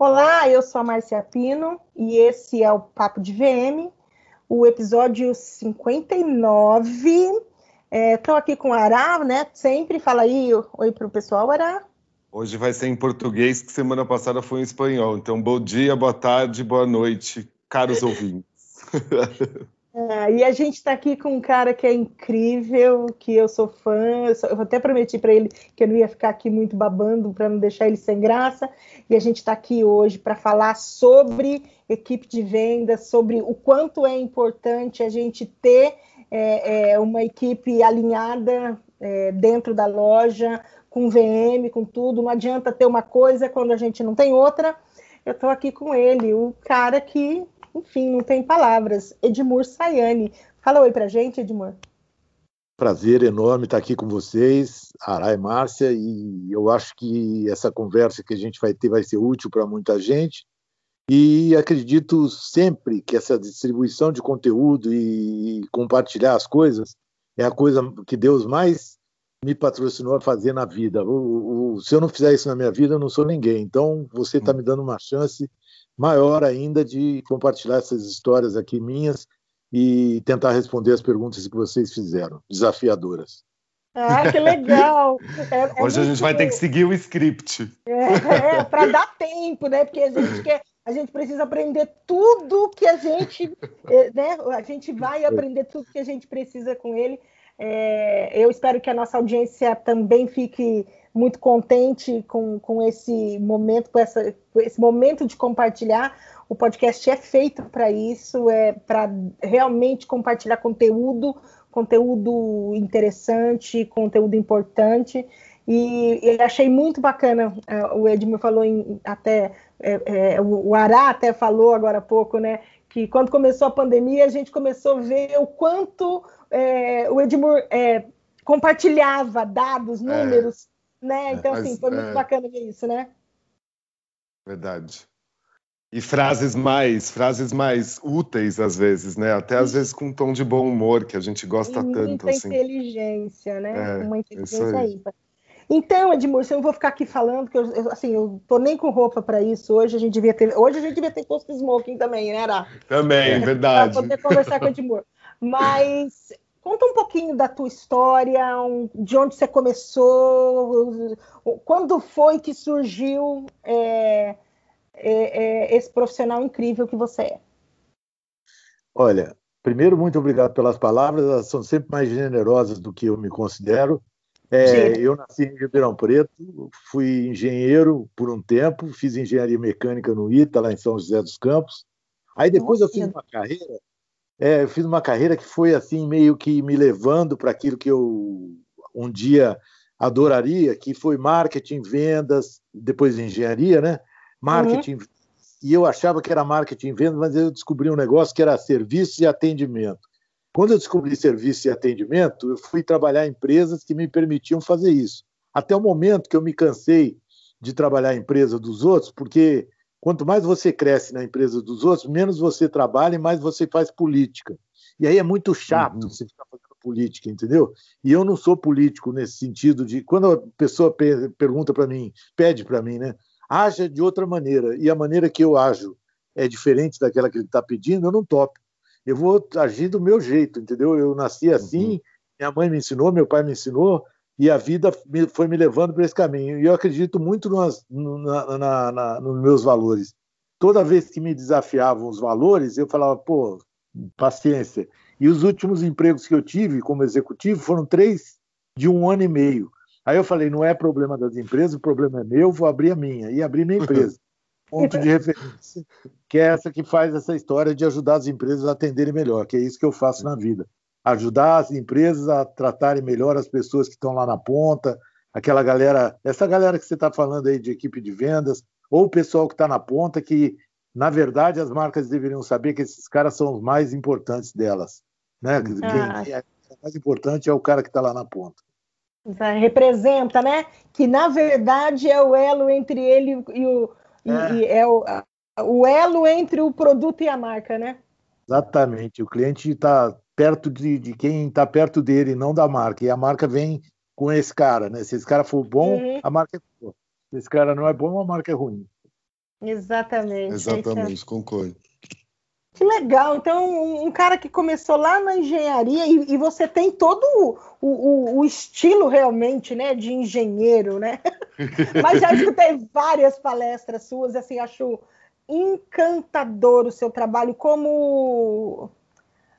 Olá, eu sou a Marcia Pino e esse é o Papo de VM, o episódio 59. Estou é, aqui com o Ará, né? Sempre fala aí oi para o pessoal, Ará. Hoje vai ser em português, que semana passada foi em espanhol. Então, bom dia, boa tarde, boa noite, caros ouvintes. É, e a gente está aqui com um cara que é incrível, que eu sou fã. Eu, sou, eu até prometi para ele que eu não ia ficar aqui muito babando para não deixar ele sem graça. E a gente está aqui hoje para falar sobre equipe de vendas, sobre o quanto é importante a gente ter é, é, uma equipe alinhada é, dentro da loja, com VM, com tudo. Não adianta ter uma coisa quando a gente não tem outra. Eu estou aqui com ele, o cara que enfim, não tem palavras. Edmur Sayane. Fala oi pra gente, Edmur. Prazer enorme estar aqui com vocês, Arai e Márcia, e eu acho que essa conversa que a gente vai ter vai ser útil para muita gente. E acredito sempre que essa distribuição de conteúdo e compartilhar as coisas é a coisa que Deus mais me patrocinou a fazer na vida. O, o, se eu não fizer isso na minha vida, eu não sou ninguém. Então, você está me dando uma chance maior ainda de compartilhar essas histórias aqui minhas e tentar responder as perguntas que vocês fizeram, desafiadoras. Ah, que legal! É, é Hoje a gente vai ter que seguir o script. É, é para dar tempo, né? Porque a gente quer, a gente precisa aprender tudo que a gente, é, né? A gente vai aprender tudo que a gente precisa com ele. É, eu espero que a nossa audiência também fique muito contente com, com esse momento, com, essa, com esse momento de compartilhar. O podcast é feito para isso, é para realmente compartilhar conteúdo, conteúdo interessante, conteúdo importante. E, e achei muito bacana, uh, o Edmur falou em, até, é, é, o Ará até falou agora há pouco, né? Que quando começou a pandemia, a gente começou a ver o quanto é, o Edmur é, compartilhava dados, é. números, né? É, então, assim, foi muito é... bacana ver isso, né? Verdade. E frases mais, frases mais úteis às vezes, né? Até às vezes com um tom de bom humor que a gente gosta e tanto. Muita assim. inteligência, né? É, Uma inteligência aí. Então, Edmurcio, eu não vou ficar aqui falando, que eu, eu, assim, eu tô nem com roupa para isso. Hoje a gente devia ter, hoje a gente devia ter posto smoking também, né, Ara? Também, é, verdade. Para poder conversar com o Edmur. Mas Conta um pouquinho da tua história, de onde você começou, quando foi que surgiu é, é, é, esse profissional incrível que você é. Olha, primeiro, muito obrigado pelas palavras, elas são sempre mais generosas do que eu me considero. É, eu nasci em Ribeirão Preto, fui engenheiro por um tempo, fiz engenharia mecânica no ITA, lá em São José dos Campos. Aí depois Nossa. eu fiz uma carreira é, eu fiz uma carreira que foi assim meio que me levando para aquilo que eu um dia adoraria, que foi marketing, vendas, depois engenharia, né? Marketing. Uhum. E eu achava que era marketing, vendas, mas eu descobri um negócio que era serviço e atendimento. Quando eu descobri serviço e atendimento, eu fui trabalhar em empresas que me permitiam fazer isso. Até o momento que eu me cansei de trabalhar em empresa dos outros, porque Quanto mais você cresce na empresa dos outros, menos você trabalha e mais você faz política. E aí é muito chato uhum. você ficar fazendo política, entendeu? E eu não sou político nesse sentido de quando a pessoa pergunta para mim, pede para mim, né? Haja de outra maneira e a maneira que eu ajo é diferente daquela que ele está pedindo, eu não topo. Eu vou agir do meu jeito, entendeu? Eu nasci assim, uhum. minha mãe me ensinou, meu pai me ensinou, e a vida foi me levando para esse caminho. E eu acredito muito nas, na, na, na, nos meus valores. Toda vez que me desafiavam os valores, eu falava, pô, paciência. E os últimos empregos que eu tive como executivo foram três de um ano e meio. Aí eu falei, não é problema das empresas, o problema é meu, vou abrir a minha. E abri minha empresa. Ponto de referência, que é essa que faz essa história de ajudar as empresas a atenderem melhor, que é isso que eu faço na vida ajudar as empresas a tratarem melhor as pessoas que estão lá na ponta, aquela galera, essa galera que você está falando aí de equipe de vendas, ou o pessoal que está na ponta, que na verdade as marcas deveriam saber que esses caras são os mais importantes delas. Né? Ah. Quem é o mais importante é o cara que está lá na ponta. Representa, né? Que na verdade é o elo entre ele e o. É, e é o, o elo entre o produto e a marca, né? Exatamente. O cliente está perto de, de quem está perto dele, não da marca. E a marca vem com esse cara, né? Se esse cara for bom, uhum. a marca é boa. Se esse cara não é bom, a marca é ruim. Exatamente. Exatamente, concordo. Que legal. Então, um, cara que começou lá na engenharia e, e você tem todo o, o, o, estilo realmente, né, de engenheiro, né? Mas já escutei várias palestras suas, assim, acho encantador o seu trabalho como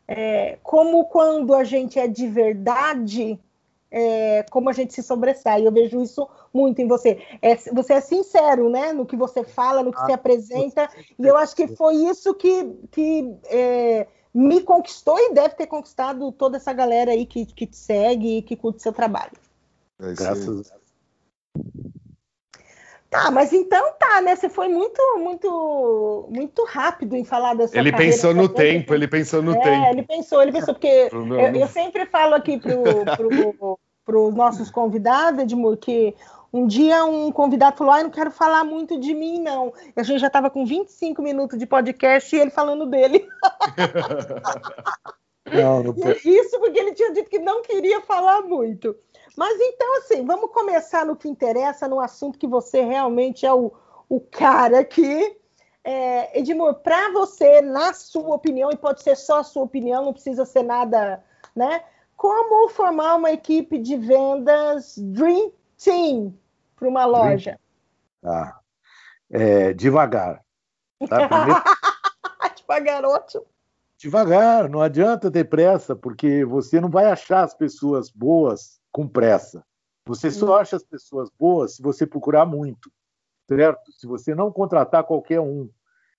é, como quando a gente é de verdade, é, como a gente se sobressai. Eu vejo isso muito em você. É, você é sincero, né? No que você fala, no que ah, se apresenta. E eu acho que foi isso que, que é, me conquistou e deve ter conquistado toda essa galera aí que, que te segue e que curte seu trabalho. É Graças Tá, mas então tá, né? Você foi muito, muito, muito rápido em falar da sua Ele pensou no tempo, ele pensou no é, tempo. Ele pensou, ele pensou, porque eu, eu, sempre falo aqui para pro, pro os nossos convidados, Edmur, que um dia um convidado falou: ah, eu não quero falar muito de mim, não. E a gente já estava com 25 minutos de podcast e ele falando dele. não, não Isso porque ele tinha dito que não queria falar muito. Mas então, assim, vamos começar no que interessa, no assunto que você realmente é o, o cara aqui. É, Edmur, para você, na sua opinião, e pode ser só a sua opinião, não precisa ser nada, né? Como formar uma equipe de vendas Dream Team para uma loja? Tá. É, devagar. Tá? Primeiro... devagar, ótimo. Devagar, não adianta ter pressa, porque você não vai achar as pessoas boas com pressa. Você só hum. acha as pessoas boas se você procurar muito, certo? Se você não contratar qualquer um.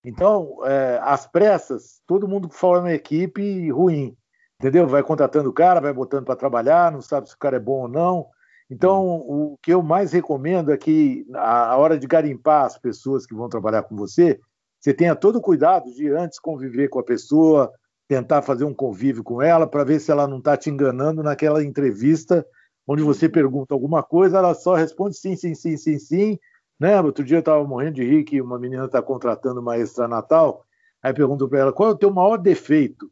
Então, é, as pressas, todo mundo forma equipe ruim, entendeu? Vai contratando o cara, vai botando para trabalhar, não sabe se o cara é bom ou não. Então, o que eu mais recomendo é que, a hora de garimpar as pessoas que vão trabalhar com você, você tenha todo o cuidado de antes conviver com a pessoa, tentar fazer um convívio com ela, para ver se ela não está te enganando naquela entrevista onde você pergunta alguma coisa, ela só responde sim, sim, sim, sim, sim. Né? Outro dia eu estava morrendo de rir que uma menina está contratando uma extra natal, aí pergunto para ela, qual é o teu maior defeito?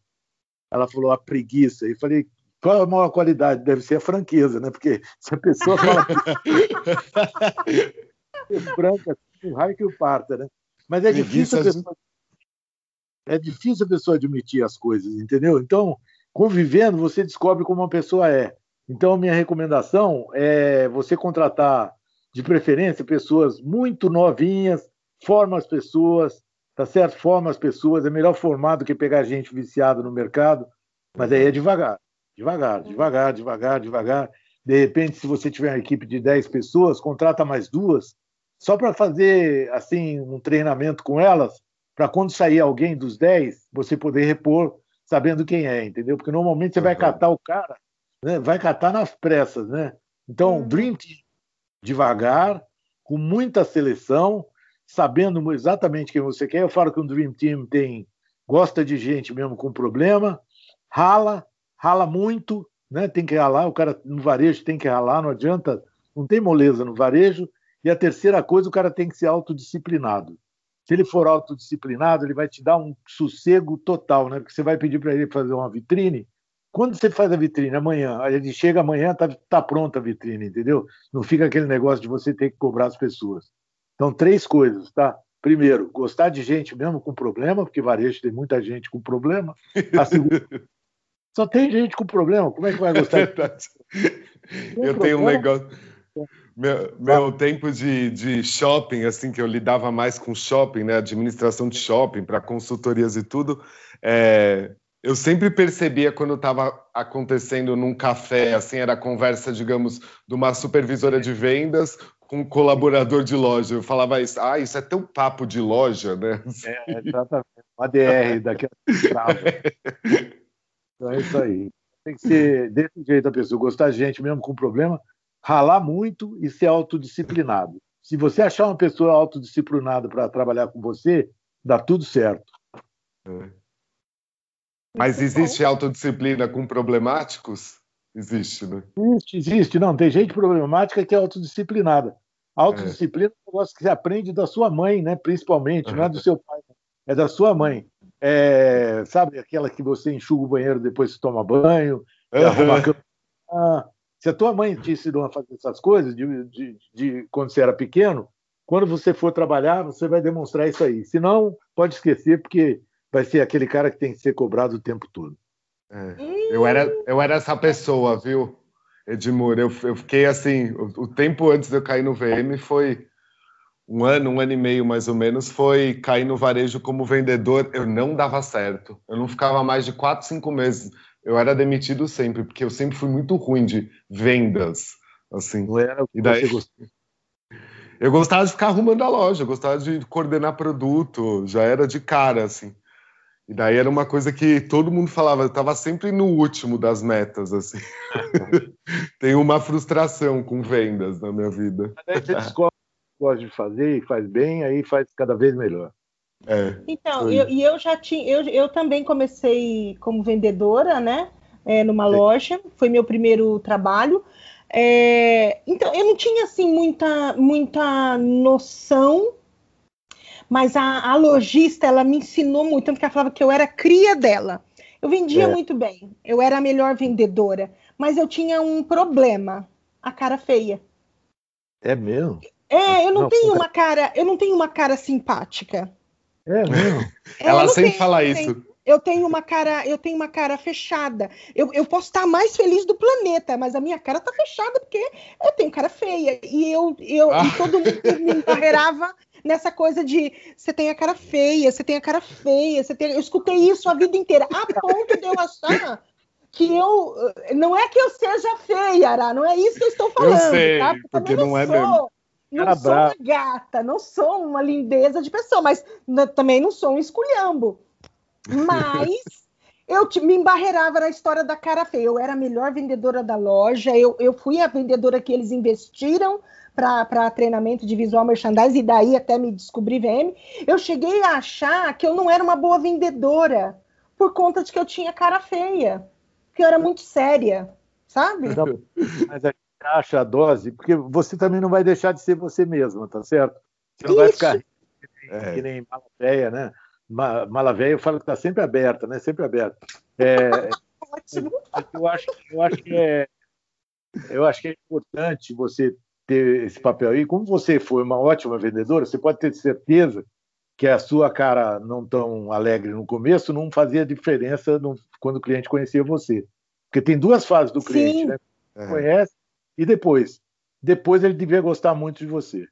Ela falou, a preguiça. E falei, qual é a maior qualidade? Deve ser a franqueza, né? Porque se a pessoa fala branca, o raio que o parta, né? Mas é difícil, a pessoa... é difícil a pessoa admitir as coisas, entendeu? Então, convivendo, você descobre como uma pessoa é. Então, minha recomendação é você contratar, de preferência, pessoas muito novinhas, forma as pessoas, tá certo? Forma as pessoas, é melhor formar do que pegar gente viciada no mercado, mas aí é devagar, devagar, devagar, devagar, devagar. De repente, se você tiver uma equipe de 10 pessoas, contrata mais duas, só para fazer assim um treinamento com elas, para quando sair alguém dos 10, você poder repor sabendo quem é, entendeu? Porque normalmente você vai catar o cara né? vai catar nas pressas, né? Então, uhum. Dream Team, devagar, com muita seleção, sabendo exatamente quem você quer. Eu falo que um Dream Team tem gosta de gente mesmo com problema, rala, rala muito, né? Tem que ralar, o cara no varejo tem que ralar, não adianta, não tem moleza no varejo. E a terceira coisa, o cara tem que ser autodisciplinado. Se ele for autodisciplinado, ele vai te dar um sossego total, né? Porque você vai pedir para ele fazer uma vitrine, quando você faz a vitrine amanhã, a gente chega amanhã, tá, tá pronta a vitrine, entendeu? Não fica aquele negócio de você ter que cobrar as pessoas. Então, três coisas, tá? Primeiro, gostar de gente mesmo com problema, porque varejo tem muita gente com problema. A segunda, só tem gente com problema, como é que vai gostar? É verdade. Eu tenho um negócio. Meu, meu tempo de, de shopping, assim, que eu lidava mais com shopping, né? Administração de shopping, para consultorias e tudo. É, eu sempre percebia quando estava acontecendo num café, assim, era conversa, digamos, de uma supervisora de vendas com um colaborador de loja. Eu falava isso, ah, isso é tão papo de loja, né? É, exatamente. Uma DR daquela. então é isso aí. Tem que ser desse jeito a pessoa, gostar de gente mesmo com problema, ralar muito e ser autodisciplinado. Se você achar uma pessoa autodisciplinada para trabalhar com você, dá tudo certo. É. Mas existe autodisciplina com problemáticos? Existe, né? Existe, existe. Não, tem gente problemática que é autodisciplinada. autodisciplina é um negócio que você aprende da sua mãe, né? principalmente, não é do seu pai, é da sua mãe. É, sabe aquela que você enxuga o banheiro depois que toma banho, arruma a cama. Ah, se a tua mãe te ensinou a fazer essas coisas de, de, de, quando você era pequeno, quando você for trabalhar, você vai demonstrar isso aí. Se não, pode esquecer, porque vai ser aquele cara que tem que ser cobrado o tempo todo. É. Eu, era, eu era essa pessoa, viu, Edmur? Eu, eu fiquei assim, o, o, tempo antes de eu cair no VM foi um ano, um ano e meio mais ou menos, foi cair no varejo como vendedor. Eu não dava certo. Eu não ficava mais de quatro, cinco meses. Eu era demitido sempre, porque eu sempre fui muito ruim de vendas. Assim. Não era o que e daí... você gostou. Eu gostava de ficar arrumando a loja, eu gostava de coordenar produto, já era de cara, assim. E daí era uma coisa que todo mundo falava, eu estava sempre no último das metas, assim. Tem uma frustração com vendas na minha vida. Você descobre o que gosta de fazer e faz bem, aí faz cada vez melhor. É, então, eu, e eu já tinha, eu, eu também comecei como vendedora, né? É, numa Sim. loja, foi meu primeiro trabalho. É, então, eu não tinha assim muita, muita noção, mas a, a lojista ela me ensinou muito, tanto que ela falava que eu era cria dela. Eu vendia é. muito bem, eu era a melhor vendedora, mas eu tinha um problema, a cara feia. É mesmo? É, eu não, não tenho uma cara, eu não tenho uma cara simpática. É mesmo? É, ela sempre tenho, fala isso eu tenho uma cara, eu tenho uma cara fechada. Eu, eu posso estar mais feliz do planeta, mas a minha cara tá fechada porque eu tenho cara feia. E eu, eu ah. e todo mundo me embarreirava nessa coisa de você tem a cara feia, você tem a cara feia, você tem. Eu escutei isso a vida inteira, a ponto de eu achar que eu. Não é que eu seja feia, Ara, não é isso que eu estou falando. Eu sei, tá? porque, porque não, não é mesmo. Não sou uma gata, não sou uma lindeza de pessoa, mas também não sou um esculhambo. Mas eu me embarreirava na história da cara feia. Eu era a melhor vendedora da loja, eu, eu fui a vendedora que eles investiram para treinamento de visual merchandising, e daí até me descobri VM. Eu cheguei a achar que eu não era uma boa vendedora por conta de que eu tinha cara feia, que eu era muito séria, sabe? Mas a gente acha a dose, porque você também não vai deixar de ser você mesma, tá certo? Você não Isso. vai ficar que nem, é. que nem mala feia, né? Mala Velha, eu falo que está sempre aberta, né? Sempre aberta. É, eu acho, eu acho que é, eu acho que é importante você ter esse papel aí. Como você foi uma ótima vendedora, você pode ter certeza que a sua cara não tão alegre no começo não fazia diferença no, quando o cliente conhecia você. Porque tem duas fases do cliente, Sim. né? É. Conhece e depois. Depois ele devia gostar muito de você.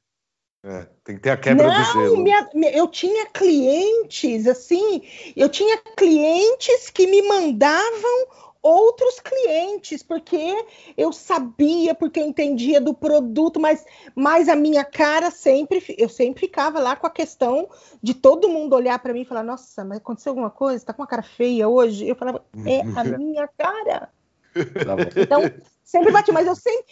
É, tem que ter a quebra não, do gelo. Minha, eu tinha clientes, assim, eu tinha clientes que me mandavam outros clientes, porque eu sabia, porque eu entendia do produto, mas, mas a minha cara sempre, eu sempre ficava lá com a questão de todo mundo olhar para mim e falar, nossa, mas aconteceu alguma coisa? Tá com uma cara feia hoje? Eu falava, é a minha cara. Tá então, Sempre bati, mas eu sempre.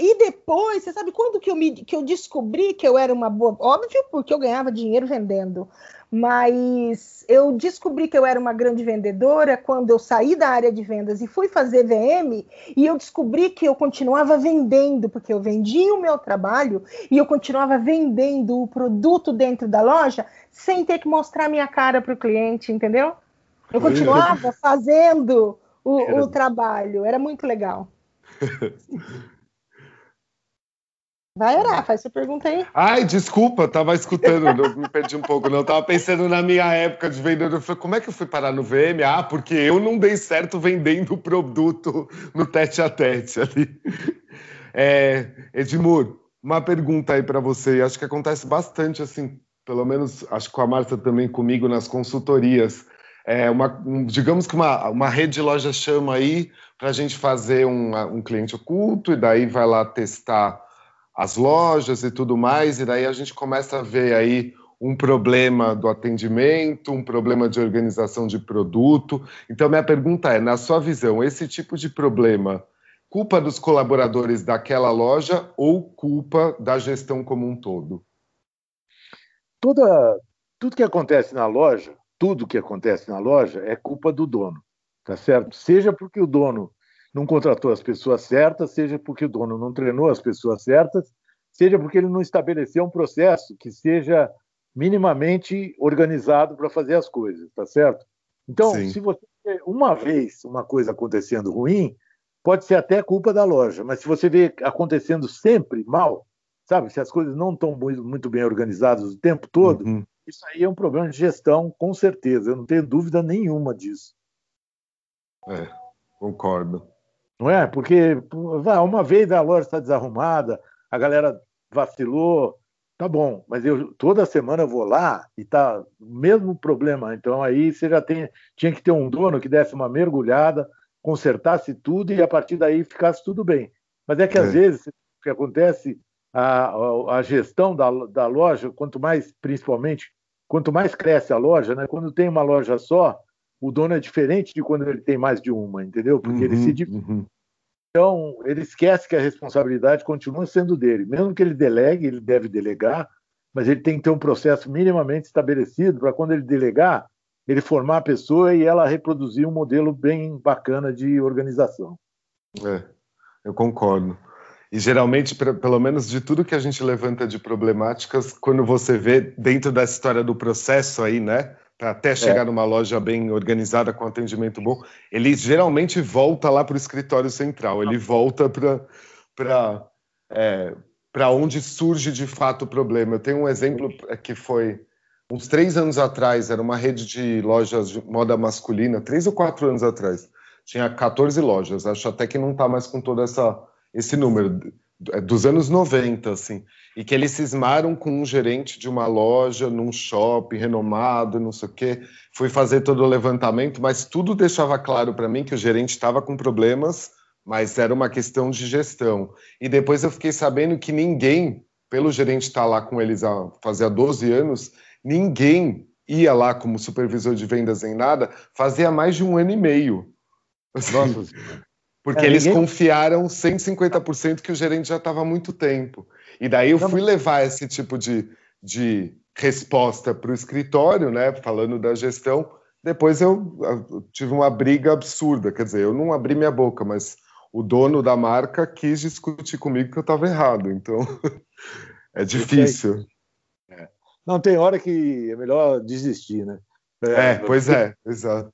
E depois, você sabe quando que eu, me, que eu descobri que eu era uma boa. Óbvio, porque eu ganhava dinheiro vendendo. Mas eu descobri que eu era uma grande vendedora quando eu saí da área de vendas e fui fazer VM, e eu descobri que eu continuava vendendo, porque eu vendia o meu trabalho e eu continuava vendendo o produto dentro da loja sem ter que mostrar minha cara para o cliente, entendeu? Eu continuava fazendo o, o trabalho, era muito legal. Vai orar, faz sua pergunta aí. Ai, desculpa, tava escutando, me perdi um pouco, não. Tava pensando na minha época de vendedor. falei, como é que eu fui parar no VM? Ah, porque eu não dei certo vendendo o produto no tete a tete ali. É, Edmur, uma pergunta aí para você. Acho que acontece bastante, assim, pelo menos acho que com a Marta também comigo nas consultorias. É uma, um, digamos que uma, uma rede de loja chama aí para a gente fazer um, um cliente oculto, e daí vai lá testar as lojas e tudo mais, e daí a gente começa a ver aí um problema do atendimento, um problema de organização de produto. Então, minha pergunta é: na sua visão, esse tipo de problema, culpa dos colaboradores daquela loja ou culpa da gestão como um todo? Toda, tudo que acontece na loja, tudo que acontece na loja é culpa do dono tá certo? Seja porque o dono não contratou as pessoas certas, seja porque o dono não treinou as pessoas certas, seja porque ele não estabeleceu um processo que seja minimamente organizado para fazer as coisas, tá certo? Então, Sim. se você vê uma vez uma coisa acontecendo ruim, pode ser até culpa da loja, mas se você vê acontecendo sempre mal, sabe? Se as coisas não estão muito, muito, bem organizadas o tempo todo, uhum. Isso aí é um problema de gestão, com certeza. Eu não tenho dúvida nenhuma disso. É, concordo. Não é? Porque uma vez a loja está desarrumada, a galera vacilou, tá bom, mas eu toda semana eu vou lá e tá o mesmo problema. Então aí você já tem, tinha que ter um dono que desse uma mergulhada, consertasse tudo e a partir daí ficasse tudo bem. Mas é que é. às vezes o que acontece a, a, a gestão da, da loja, quanto mais, principalmente, quanto mais cresce a loja, né? Quando tem uma loja só, o dono é diferente de quando ele tem mais de uma, entendeu? Porque uhum, ele se uhum. Então, ele esquece que a responsabilidade continua sendo dele. Mesmo que ele delegue, ele deve delegar, mas ele tem que ter um processo minimamente estabelecido para quando ele delegar, ele formar a pessoa e ela reproduzir um modelo bem bacana de organização. É, eu concordo. E geralmente, pelo menos de tudo que a gente levanta de problemáticas, quando você vê dentro da história do processo aí, né? Para até chegar é. numa loja bem organizada, com atendimento bom, ele geralmente volta lá para o escritório central, ele volta para é, para onde surge de fato o problema. Eu tenho um exemplo que foi uns três anos atrás, era uma rede de lojas de moda masculina, três ou quatro anos atrás. Tinha 14 lojas, acho até que não está mais com toda essa esse número é dos anos 90, assim, e que eles cismaram com um gerente de uma loja num shopping renomado, não sei o quê, fui fazer todo o levantamento, mas tudo deixava claro para mim que o gerente estava com problemas, mas era uma questão de gestão. E depois eu fiquei sabendo que ninguém, pelo gerente estar tá lá com eles há fazia 12 anos, ninguém ia lá como supervisor de vendas em nada, fazia mais de um ano e meio. Nossa. Porque é, eles ninguém... confiaram 150% que o gerente já estava há muito tempo. E daí eu fui levar esse tipo de, de resposta para o escritório, né, falando da gestão. Depois eu, eu, tive uma briga absurda, quer dizer, eu não abri minha boca, mas o dono da marca quis discutir comigo que eu estava errado. Então é difícil. É. Não, tem hora que é melhor desistir, né? É, é pois é, exato.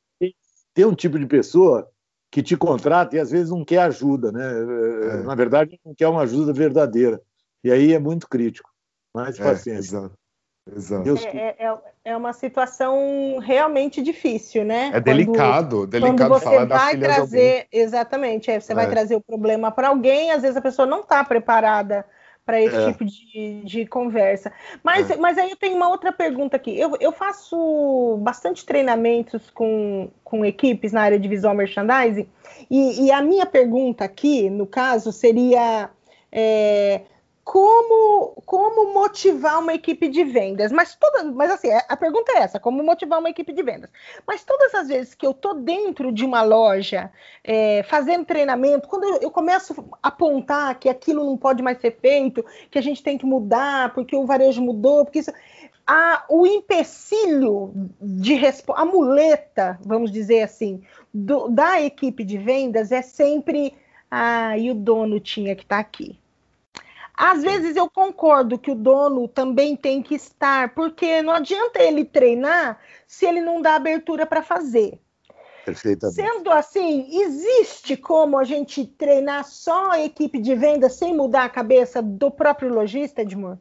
Tem um tipo de pessoa que te contrata e às vezes não quer ajuda, né? É. Na verdade, não quer uma ajuda verdadeira. E aí é muito crítico. Mais é, paciência. Exato. Exato. É, é, é, uma situação realmente difícil, né? É delicado, quando, delicado quando você vai trazer, exatamente, é, você vai é. trazer o problema para alguém, às vezes a pessoa não está preparada para esse é. tipo de, de conversa. Mas, é. mas aí eu tenho uma outra pergunta aqui. Eu, eu faço bastante treinamentos com, com equipes na área de visual merchandising, e, e a minha pergunta aqui, no caso, seria. É, como, como motivar uma equipe de vendas. Mas toda, mas assim, é, a pergunta é essa: como motivar uma equipe de vendas? Mas todas as vezes que eu estou dentro de uma loja, é, fazendo treinamento, quando eu, eu, começo a apontar que aquilo não pode mais ser feito, que a gente tem que mudar, porque o varejo mudou, porque isso. A, o empecilho de a muleta, vamos dizer assim, do, da equipe de vendas é sempre ah, e o dono tinha que estar tá aqui às vezes eu concordo que o dono também tem que estar, porque não adianta ele treinar se ele não dá abertura para fazer. Sendo assim, existe como a gente treinar só a equipe de venda sem mudar a cabeça do próprio lojista, Edmur?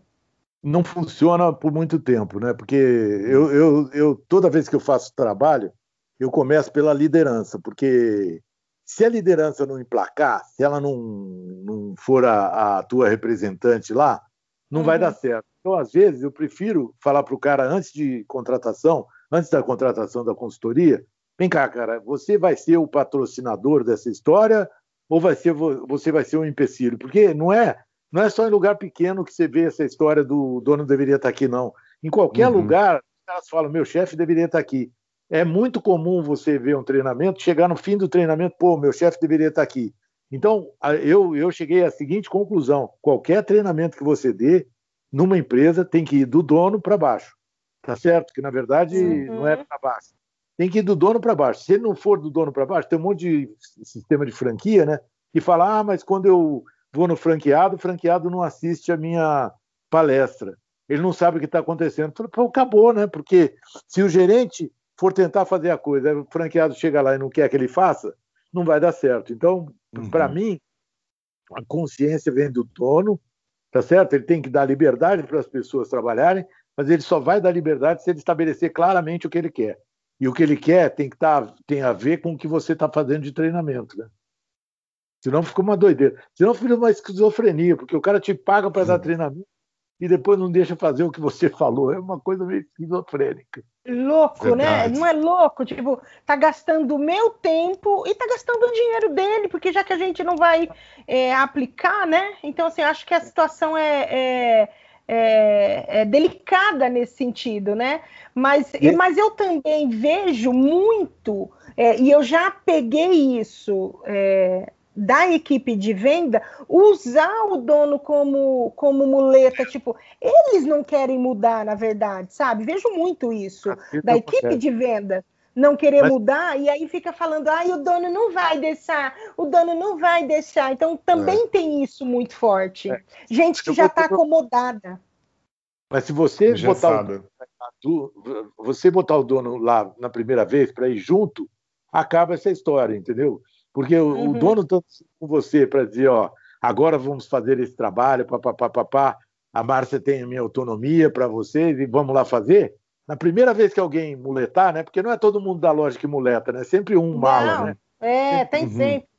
Não funciona por muito tempo, né? Porque eu, eu, eu toda vez que eu faço trabalho, eu começo pela liderança, porque se a liderança não emplacar, se ela não, não for a, a tua representante lá, não uhum. vai dar certo. Então, às vezes, eu prefiro falar para o cara antes de contratação, antes da contratação da consultoria, vem cá, cara, você vai ser o patrocinador dessa história ou vai ser, você vai ser um empecilho? Porque não é, não é só em lugar pequeno que você vê essa história do dono deveria estar aqui, não. Em qualquer uhum. lugar, os caras falam, meu chefe deveria estar aqui. É muito comum você ver um treinamento, chegar no fim do treinamento, pô, meu chefe deveria estar aqui. Então, eu, eu cheguei à seguinte conclusão: qualquer treinamento que você dê numa empresa tem que ir do dono para baixo. Tá certo? Que na verdade uhum. não é para baixo. Tem que ir do dono para baixo. Se ele não for do dono para baixo, tem um monte de sistema de franquia, né? Que fala: ah, mas quando eu vou no franqueado, o franqueado não assiste a minha palestra. Ele não sabe o que está acontecendo. Pô, acabou, né? Porque se o gerente for tentar fazer a coisa, o franqueado chega lá e não quer que ele faça, não vai dar certo. Então, uhum. para mim, a consciência vem do dono, tá certo? Ele tem que dar liberdade para as pessoas trabalharem, mas ele só vai dar liberdade se ele estabelecer claramente o que ele quer. E o que ele quer tem que tá, tem a ver com o que você está fazendo de treinamento, né? Senão fica uma doideira. Senão fica uma esquizofrenia, porque o cara te paga para dar treinamento e depois não deixa fazer o que você falou. É uma coisa meio esquizofrênica. Louco, né? Verdade. né? Não é louco? Tipo, tá gastando o meu tempo e tá gastando o dinheiro dele, porque já que a gente não vai é, aplicar, né? Então, assim, acho que a situação é, é, é, é delicada nesse sentido, né? Mas, e... mas eu também vejo muito, é, e eu já peguei isso é, da equipe de venda usar o dono como, como muleta, tipo, eles não querem mudar, na verdade, sabe? Vejo muito isso da equipe de venda não querer Mas... mudar e aí fica falando, ai, o dono não vai deixar, o dono não vai deixar. Então também é. tem isso muito forte. É. Gente que já está acomodada. Mas se você botar o, você botar o dono lá na primeira vez para ir junto, acaba essa história, entendeu? Porque uhum. o dono está com você para dizer, ó, agora vamos fazer esse trabalho, papapá, a Márcia tem a minha autonomia para vocês e vamos lá fazer. Na primeira vez que alguém muletar, né? Porque não é todo mundo da loja que muleta, né? Sempre um mala, né? É, tem uhum. sempre.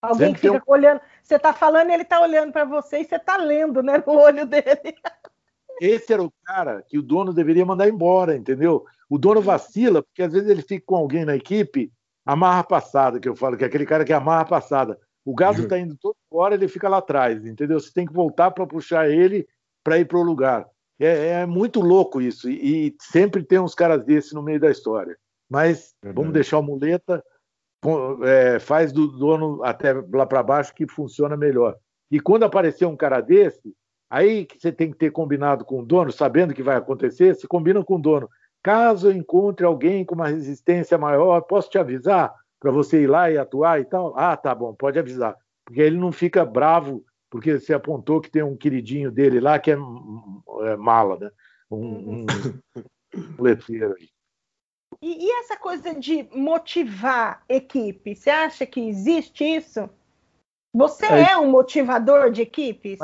Alguém sempre que fica um... olhando. Você está falando, ele está olhando para você e você está lendo, né? No olho dele. Esse era o cara que o dono deveria mandar embora, entendeu? O dono vacila, porque às vezes ele fica com alguém na equipe amarra passada, que eu falo, que é aquele cara que amarra passada. O gado está indo toda hora, ele fica lá atrás, entendeu? Você tem que voltar para puxar ele para ir para o lugar. É, é, muito louco isso, e, e, sempre tem uns caras desses no meio da história. Mas vamos deixar o muleta, é, faz do dono até lá para baixo que funciona melhor. E quando aparecer um cara desse, aí que você tem que ter combinado com o dono, sabendo que vai acontecer, se combina com o dono. Caso eu encontre alguém com uma resistência maior, posso te avisar para você ir lá e atuar e tal? Ah, tá bom, pode avisar. Porque ele não fica bravo porque você apontou que tem um queridinho dele lá que é, é mala, né? Um, um letreiro aí. E, e, essa coisa de motivar equipe, você acha que existe isso? Você é, é um motivador de equipes?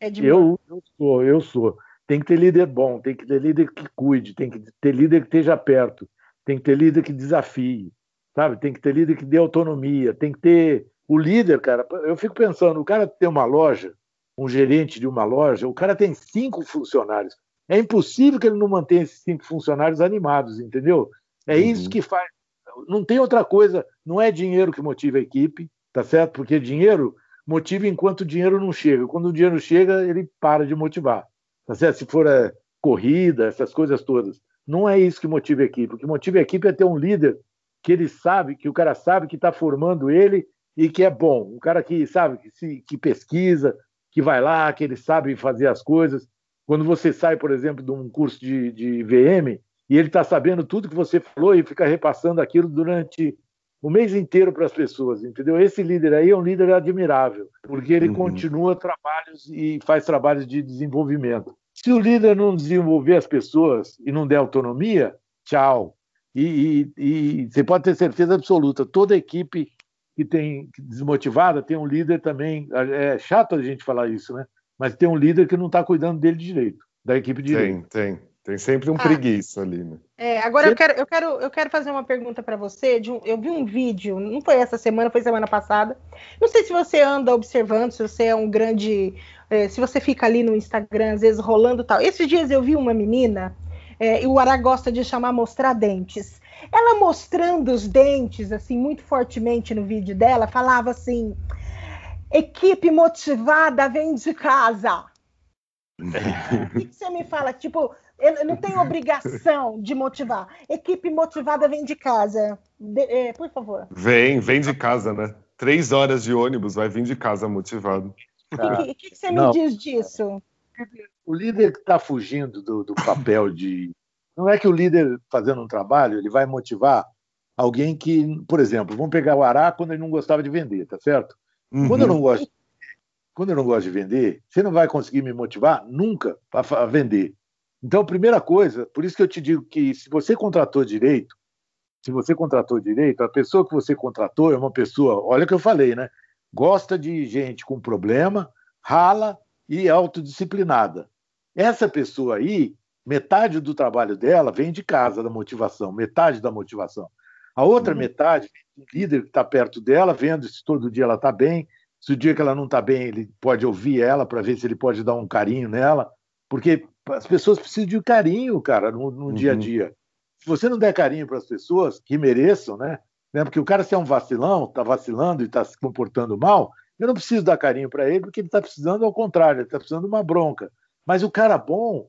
É eu, eu sou, eu sou. Tem que ter líder bom, tem que ter líder que cuide, tem que ter líder que esteja perto, tem que ter líder que desafie, sabe? Tem que ter líder que dê autonomia, tem que ter o líder, cara. Eu fico pensando, o cara tem uma loja, um gerente de uma loja, o cara tem cinco funcionários. É impossível que ele não mantenha esses cinco funcionários animados, entendeu? É uhum. isso que faz. Não tem outra coisa, não é dinheiro que motiva a equipe, tá certo? Porque dinheiro motiva enquanto o dinheiro não chega. Quando o dinheiro chega, ele para de motivar. Tá? Se for é, corrida, essas coisas todas. Não é isso que motiva a equipe. O que motiva a equipe é ter um líder que ele sabe, que o cara sabe que está formando ele e que é bom. Um cara que sabe, que, se, que pesquisa, que vai lá, que ele sabe fazer as coisas. Quando você sai, por exemplo, de um curso de, de VM e ele está sabendo tudo que você falou e fica repassando aquilo durante o mês inteiro para as pessoas, entendeu? Esse líder aí é um líder admirável, porque ele uhum. continua trabalhos e faz trabalhos de desenvolvimento. Se o líder não desenvolver as pessoas e não der autonomia, tchau. E, e, e você pode ter certeza absoluta, toda equipe que tem desmotivada tem um líder também. É chato a gente falar isso, né? Mas tem um líder que não está cuidando dele direito, da equipe direito. Tem, tem. Tem sempre um ah, preguiça ali, né? É, agora eu quero, eu quero, eu quero fazer uma pergunta para você. Um, eu vi um vídeo, não foi essa semana, foi semana passada. Não sei se você anda observando, se você é um grande, é, se você fica ali no Instagram às vezes rolando tal. Esses dias eu vi uma menina, é, e o Ará gosta de chamar mostrar dentes. Ela mostrando os dentes assim muito fortemente no vídeo dela, falava assim: equipe motivada vem de casa. O que, que você me fala? Tipo, eu não tenho obrigação de motivar. Equipe motivada vem de casa. De, é, por favor. Vem, vem de casa, né? Três horas de ônibus, vai vir de casa motivado. O que, que, que, você não. me diz disso? O líder que está fugindo do, do papel de. Não é que o líder fazendo um trabalho, ele vai motivar alguém que, por exemplo, vamos pegar o Ará quando ele não gostava de vender, tá certo? Uhum. Quando eu não gosto, quando eu não gosto de vender, você não vai conseguir me motivar nunca para vender. Então, primeira coisa, por isso que eu te digo que se você contratou direito, se você contratou direito, a pessoa que você contratou é uma pessoa, olha o que eu falei, né? Gosta de gente com problema, rala e autodisciplinada. Essa pessoa aí, metade do trabalho dela vem de casa, da motivação, metade da motivação. A outra uhum. metade, o líder que está perto dela, vendo se todo dia ela está bem, se o dia que ela não está bem, ele pode ouvir ela para ver se ele pode dar um carinho nela, porque as pessoas precisam de carinho, cara, no, no uhum. dia a dia. Se você não der carinho para as pessoas que mereçam, né? né? Porque o cara, se é um vacilão, está vacilando e está se comportando mal, eu não preciso dar carinho para ele, porque ele está precisando ao contrário, ele está precisando de uma bronca. Mas o cara bom,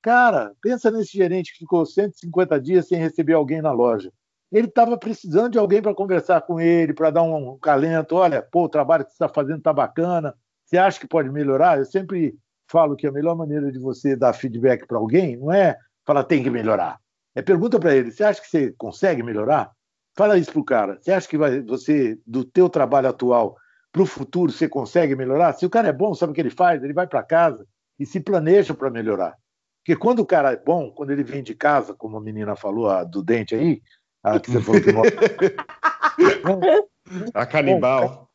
cara, pensa nesse gerente que ficou 150 dias sem receber alguém na loja. Ele estava precisando de alguém para conversar com ele, para dar um calento. Olha, pô, o trabalho que você está fazendo está bacana. Você acha que pode melhorar? Eu sempre falo que a melhor maneira de você dar feedback para alguém não é falar tem que melhorar. É pergunta para ele: você acha que você consegue melhorar? Fala isso pro cara. Você acha que vai, você, do teu trabalho atual para o futuro, você consegue melhorar? Se o cara é bom, sabe o que ele faz? Ele vai para casa e se planeja para melhorar. Porque quando o cara é bom, quando ele vem de casa, como a menina falou, a do dente aí, a que você falou que A canibal.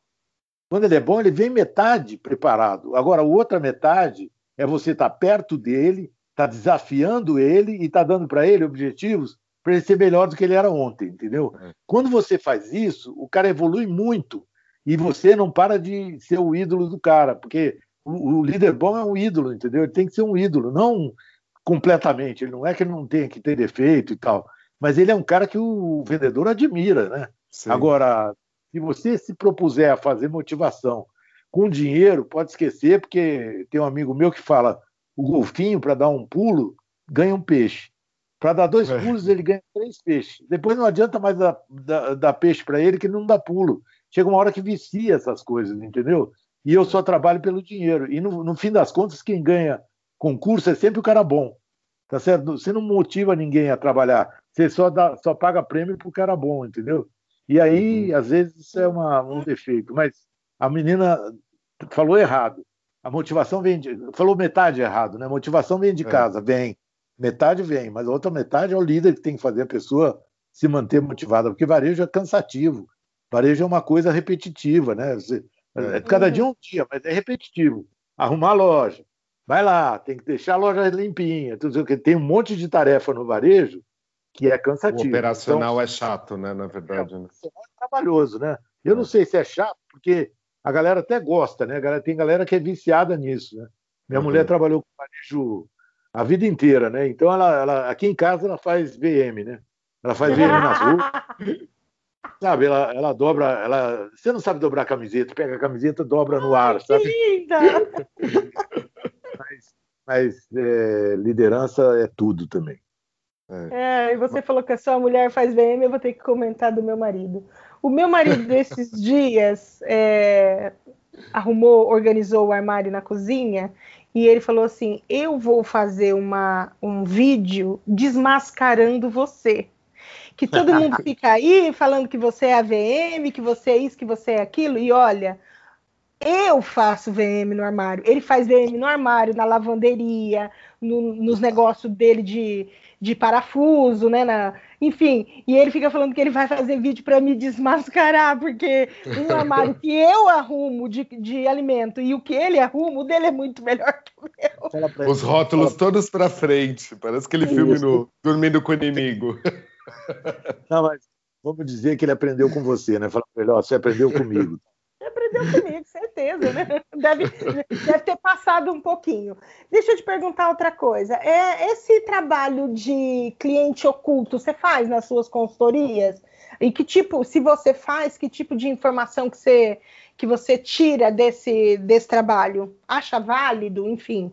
Quando ele é bom, ele vem metade preparado. Agora, a outra metade é você estar tá perto dele, estar tá desafiando ele e estar tá dando para ele objetivos para ele ser melhor do que ele era ontem, entendeu? É. Quando você faz isso, o cara evolui muito e você não para de ser o ídolo do cara, porque o, o líder bom é um ídolo, entendeu? Ele tem que ser um ídolo, não completamente. Ele não é que ele não tenha que ter defeito e tal, mas ele é um cara que o vendedor admira, né? Sim. Agora, se você se propuser a fazer motivação com dinheiro, pode esquecer, porque tem um amigo meu que fala: o golfinho, para dar um pulo, ganha um peixe. Para dar dois é. pulos, ele ganha três peixes. Depois não adianta mais dar, dar, dar peixe para ele, que não dá pulo. Chega uma hora que vicia essas coisas, entendeu? E eu só trabalho pelo dinheiro. E no, no fim das contas, quem ganha concurso é sempre o cara bom. Tá certo? Você não motiva ninguém a trabalhar. Você só, dá, só paga prêmio para o cara bom, entendeu? E aí, uhum. às vezes, isso é uma, um defeito. Mas a menina falou errado. A motivação vem de. Falou metade errado, né? A motivação vem de é. casa, vem. Metade vem, mas a outra metade é o líder que tem que fazer a pessoa se manter motivada, porque varejo é cansativo. Varejo é uma coisa repetitiva, né? Você, é. Cada dia é um dia, mas é repetitivo. Arrumar a loja, vai lá, tem que deixar a loja limpinha. Tem um monte de tarefa no varejo que é cansativo. O operacional então, é chato, né? Na verdade. É, né? é trabalhoso, né? Eu não é. sei se é chato, porque a galera até gosta, né? Tem galera que é viciada nisso, né? Minha uhum. mulher trabalhou com varejo a vida inteira, né? Então ela, ela, aqui em casa ela faz VM, né? Ela faz VM nas ruas. sabe, ela, ela dobra, ela, você não sabe dobrar a camiseta, pega a camiseta, dobra no ar, sabe? Que linda! mas, mas é, liderança é tudo também. É. é, e você falou que a sua mulher faz VM, eu vou ter que comentar do meu marido. O meu marido desses dias é, arrumou, organizou o armário na cozinha e ele falou assim: Eu vou fazer uma, um vídeo desmascarando você. Que todo mundo fica aí falando que você é AVM, que você é isso, que você é aquilo, e olha, eu faço VM no armário. Ele faz VM no armário, na lavanderia, no, nos negócios dele de, de parafuso, né? Na, enfim, e ele fica falando que ele vai fazer vídeo para me desmascarar, porque um armário que eu arrumo de, de alimento e o que ele arruma, o dele é muito melhor que o meu. Os rótulos todos para frente, parece aquele filme no Dormindo com o Inimigo. Não, mas vamos dizer que ele aprendeu com você, né? Fala melhor, você aprendeu comigo aprendeu comigo, certeza, né? Deve, deve ter passado um pouquinho. Deixa eu te perguntar outra coisa. É, esse trabalho de cliente oculto, você faz nas suas consultorias? E que tipo, se você faz, que tipo de informação que você, que você tira desse, desse trabalho? Acha válido, enfim?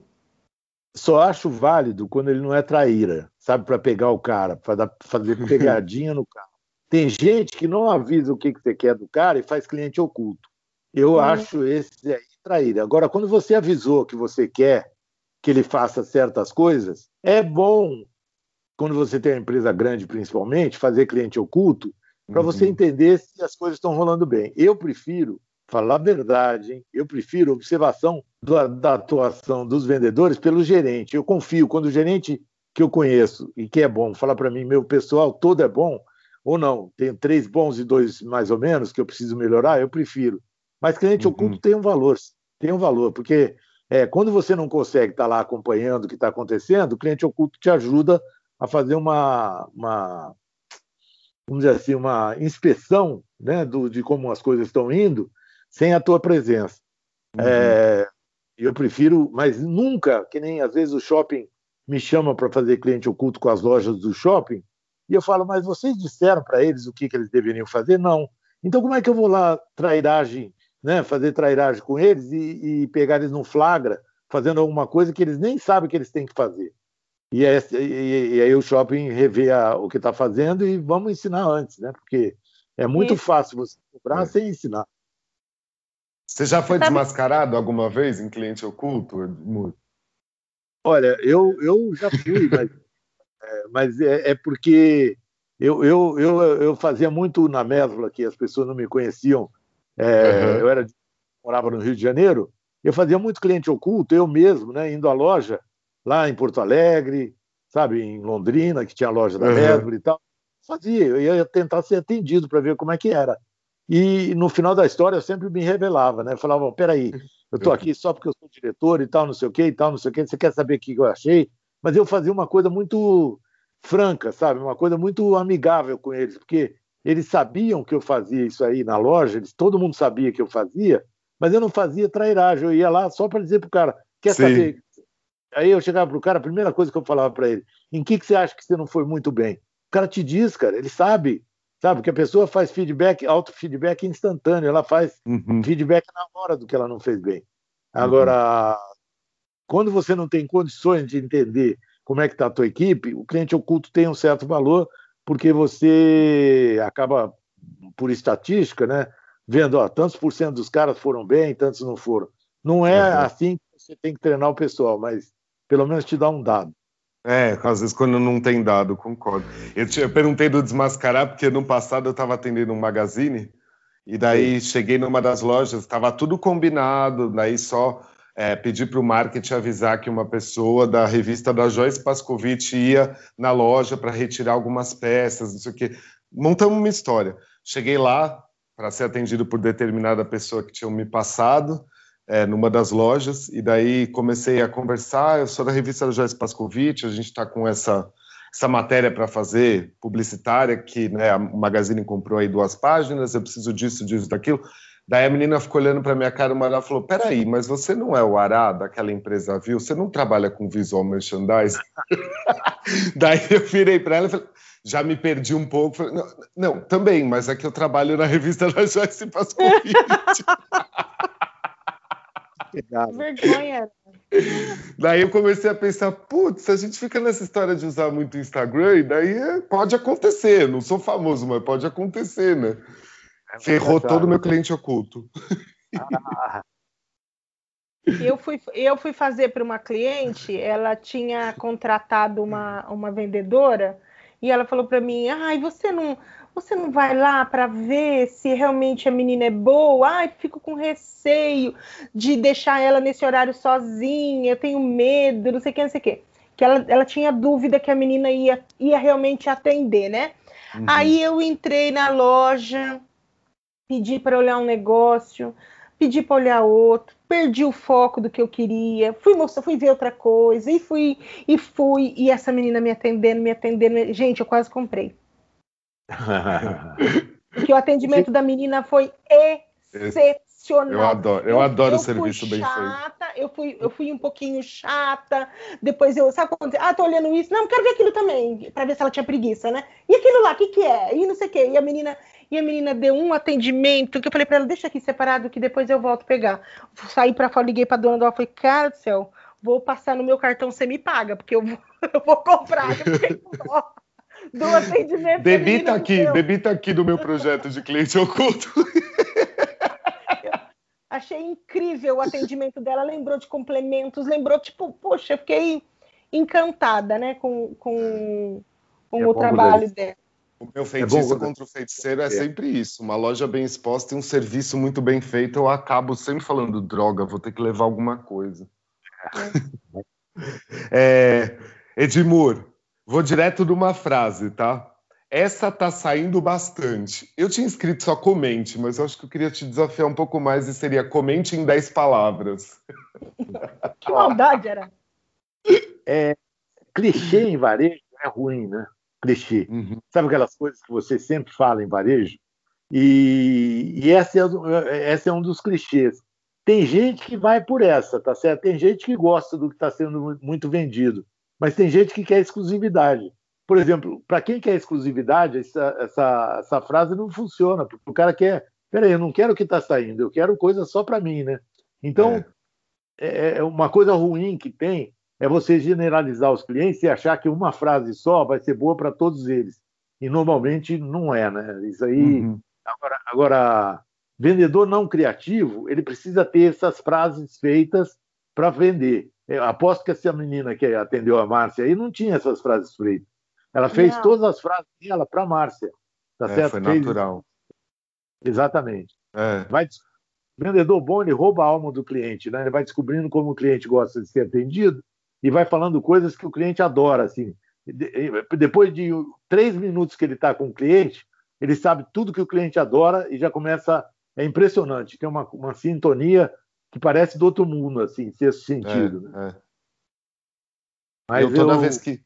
Só acho válido quando ele não é traíra, sabe, para pegar o cara, para fazer pegadinha no cara. Tem gente que não avisa o que, que você quer do cara e faz cliente oculto. Eu acho esse aí traíra. Agora, quando você avisou que você quer que ele faça certas coisas, é bom, quando você tem uma empresa grande, principalmente, fazer cliente oculto, para uhum. você entender se as coisas estão rolando bem. Eu prefiro, falar a verdade, hein? eu prefiro observação da, da atuação dos vendedores pelo gerente. Eu confio, quando o gerente que eu conheço e que é bom fala para mim, meu pessoal todo é bom, ou não, tenho três bons e dois mais ou menos que eu preciso melhorar, eu prefiro. Mas cliente uhum. oculto tem um valor, tem um valor, porque é, quando você não consegue estar tá lá acompanhando o que está acontecendo, o cliente oculto te ajuda a fazer uma, uma vamos dizer assim, uma inspeção né, do, de como as coisas estão indo sem a tua presença. Uhum. É, eu prefiro, mas nunca, que nem às vezes o shopping me chama para fazer cliente oculto com as lojas do shopping, e eu falo, mas vocês disseram para eles o que, que eles deveriam fazer? Não. Então como é que eu vou lá trairagem, né, fazer trairagem com eles e, e pegar eles no flagra, fazendo alguma coisa que eles nem sabem que eles têm que fazer? E, é, e, e aí o shopping revê a, o que está fazendo e vamos ensinar antes, né? Porque é muito Isso. fácil você cobrar é. sem ensinar. Você já foi desmascarado alguma vez em cliente oculto, Edmundo? Olha, eu, eu já fui, mas, é, mas é, é, porque eu, eu, eu, eu fazia muito na Mesbla, que as pessoas não me conheciam. É, uhum. Eu era morava no Rio de Janeiro, eu fazia muito cliente oculto, eu mesmo, né, indo à loja lá em Porto Alegre, sabe, em Londrina, que tinha a loja da uhum. e tal. Fazia, eu ia tentar ser atendido para ver como é que era. E no final da história eu sempre me revelava, né? Eu falava, peraí, eu estou aqui só porque eu sou diretor e tal, não sei o quê e tal, não sei o quê, você quer saber o que eu achei? Mas eu fazia uma coisa muito franca, sabe? Uma coisa muito amigável com eles, porque eles sabiam que eu fazia isso aí na loja, eles, todo mundo sabia que eu fazia, mas eu não fazia trairagem, eu ia lá só para dizer pro cara, quer Sim. saber? Aí eu chegava pro cara, a primeira coisa que eu falava para ele, em que, que você acha que você não foi muito bem? O cara te diz, cara, ele sabe, sabe? Que a pessoa faz feedback, auto-feedback instantâneo, ela faz uhum. feedback na hora do que ela não fez bem. Agora, uhum. quando você não tem condições de entender como é que está a tua equipe, o cliente oculto tem um certo valor, porque você acaba, por estatística, né, vendo, ó, tantos por cento dos caras foram bem, tantos não foram. Não é uhum. assim que você tem que treinar o pessoal, mas pelo menos te dá um dado. É, às vezes quando não tem dado, concordo. Eu, te, eu perguntei do desmascarar, porque no passado eu estava atendendo um magazine, e daí Sim. cheguei numa das lojas, estava tudo combinado, daí só é, pedi para o marketing avisar que uma pessoa da revista da Joyce Pascovitch ia na loja para retirar algumas peças, não sei o quê. Montamos uma história. Cheguei lá para ser atendido por determinada pessoa que tinha me passado, é, numa das lojas, e daí comecei a conversar. Eu sou da revista da Joyce Pascovitch, a gente está com essa, essa matéria para fazer, publicitária, que né, a Magazine comprou aí duas páginas, eu preciso disso, disso, daquilo. Daí a menina ficou olhando para minha cara, uma hora falou: Peraí, mas você não é o Ará daquela empresa Viu? Você não trabalha com visual merchandising? Daí eu virei para ela e falei: Já me perdi um pouco. Falei, não, não, também, mas é que eu trabalho na revista da Joyce Pascovitch. Vergonha. Daí eu comecei a pensar, putz, a gente fica nessa história de usar muito o Instagram, e daí é, pode acontecer. Não sou famoso, mas pode acontecer, né? É Ferrou todo o meu cliente oculto. Ah. Eu fui, eu fui fazer para uma cliente, ela tinha contratado uma, uma vendedora e ela falou para mim: ai, você não, você não vai lá para ver se realmente a menina é boa? Ai, fico com receio de deixar ela nesse horário sozinha, eu tenho medo, não sei o que, não sei o que. Que ela, ela tinha dúvida que a menina ia, ia realmente atender, né? Uhum. Aí eu entrei na loja, pedi para olhar um negócio, pedi para olhar outro, perdi o foco do que eu queria, fui mostrar, fui ver outra coisa, e fui, e fui, e essa menina me atendendo, me atendendo. Gente, eu quase comprei. Porque o atendimento da menina foi excepcional. Eu adoro, eu, adoro eu o serviço bem feito. Eu fui, eu fui um pouquinho chata, depois eu, sabe quando, ah, tô olhando isso, não, quero ver aquilo também, para ver se ela tinha preguiça, né? E aquilo lá, o que que é? E não sei o quê. E a menina, e a menina deu um atendimento que eu falei para ela, deixa aqui separado que depois eu volto pegar. Saí para fora, liguei para dona do falei, cara do céu, vou passar no meu cartão, você me paga, porque eu vou, eu vou comprar. Eu do atendimento. Debita aqui, debita aqui do meu projeto de cliente oculto. Achei incrível o atendimento dela, lembrou de complementos, lembrou, tipo, poxa, fiquei encantada, né, com, com, com é o trabalho dela. O meu feitiço é contra o feiticeiro é, é sempre isso. Uma loja bem exposta e um serviço muito bem feito, eu acabo sempre falando, droga, vou ter que levar alguma coisa. É. Edmur, Vou direto numa frase, tá? Essa tá saindo bastante. Eu tinha escrito só comente, mas eu acho que eu queria te desafiar um pouco mais e seria comente em 10 palavras. que maldade era. É, clichê em varejo é ruim, né? Clichê. Uhum. Sabe aquelas coisas que você sempre fala em varejo? E, e essa, é, essa é um dos clichês. Tem gente que vai por essa, tá certo? Tem gente que gosta do que está sendo muito vendido, mas tem gente que quer exclusividade. Por exemplo, para quem quer exclusividade, essa, essa, essa frase não funciona, porque o cara quer, peraí, eu não quero o que está saindo, eu quero coisa só para mim, né? Então, é. é. é uma coisa ruim que tem é você generalizar os clientes e achar que uma frase só vai ser boa para todos eles. E normalmente não é, né? Isso aí. Uhum. Agora, agora, vendedor não criativo, ele precisa ter essas frases feitas para vender. Eu aposto que essa menina que atendeu a Márcia aí não tinha essas frases feitas. Ela fez não. todas as frases dela para a Márcia. Tá é, certo? Foi natural. Exatamente. É. Vai... vendedor bom, ele rouba a alma do cliente, né? Ele vai descobrindo como o cliente gosta de ser atendido e vai falando coisas que o cliente adora, assim. Depois de três minutos que ele está com o cliente, ele sabe tudo que o cliente adora e já começa. É impressionante, tem uma, uma sintonia que parece do outro mundo, assim, sexto sentido. É, né? é. Mas eu toda eu... vez que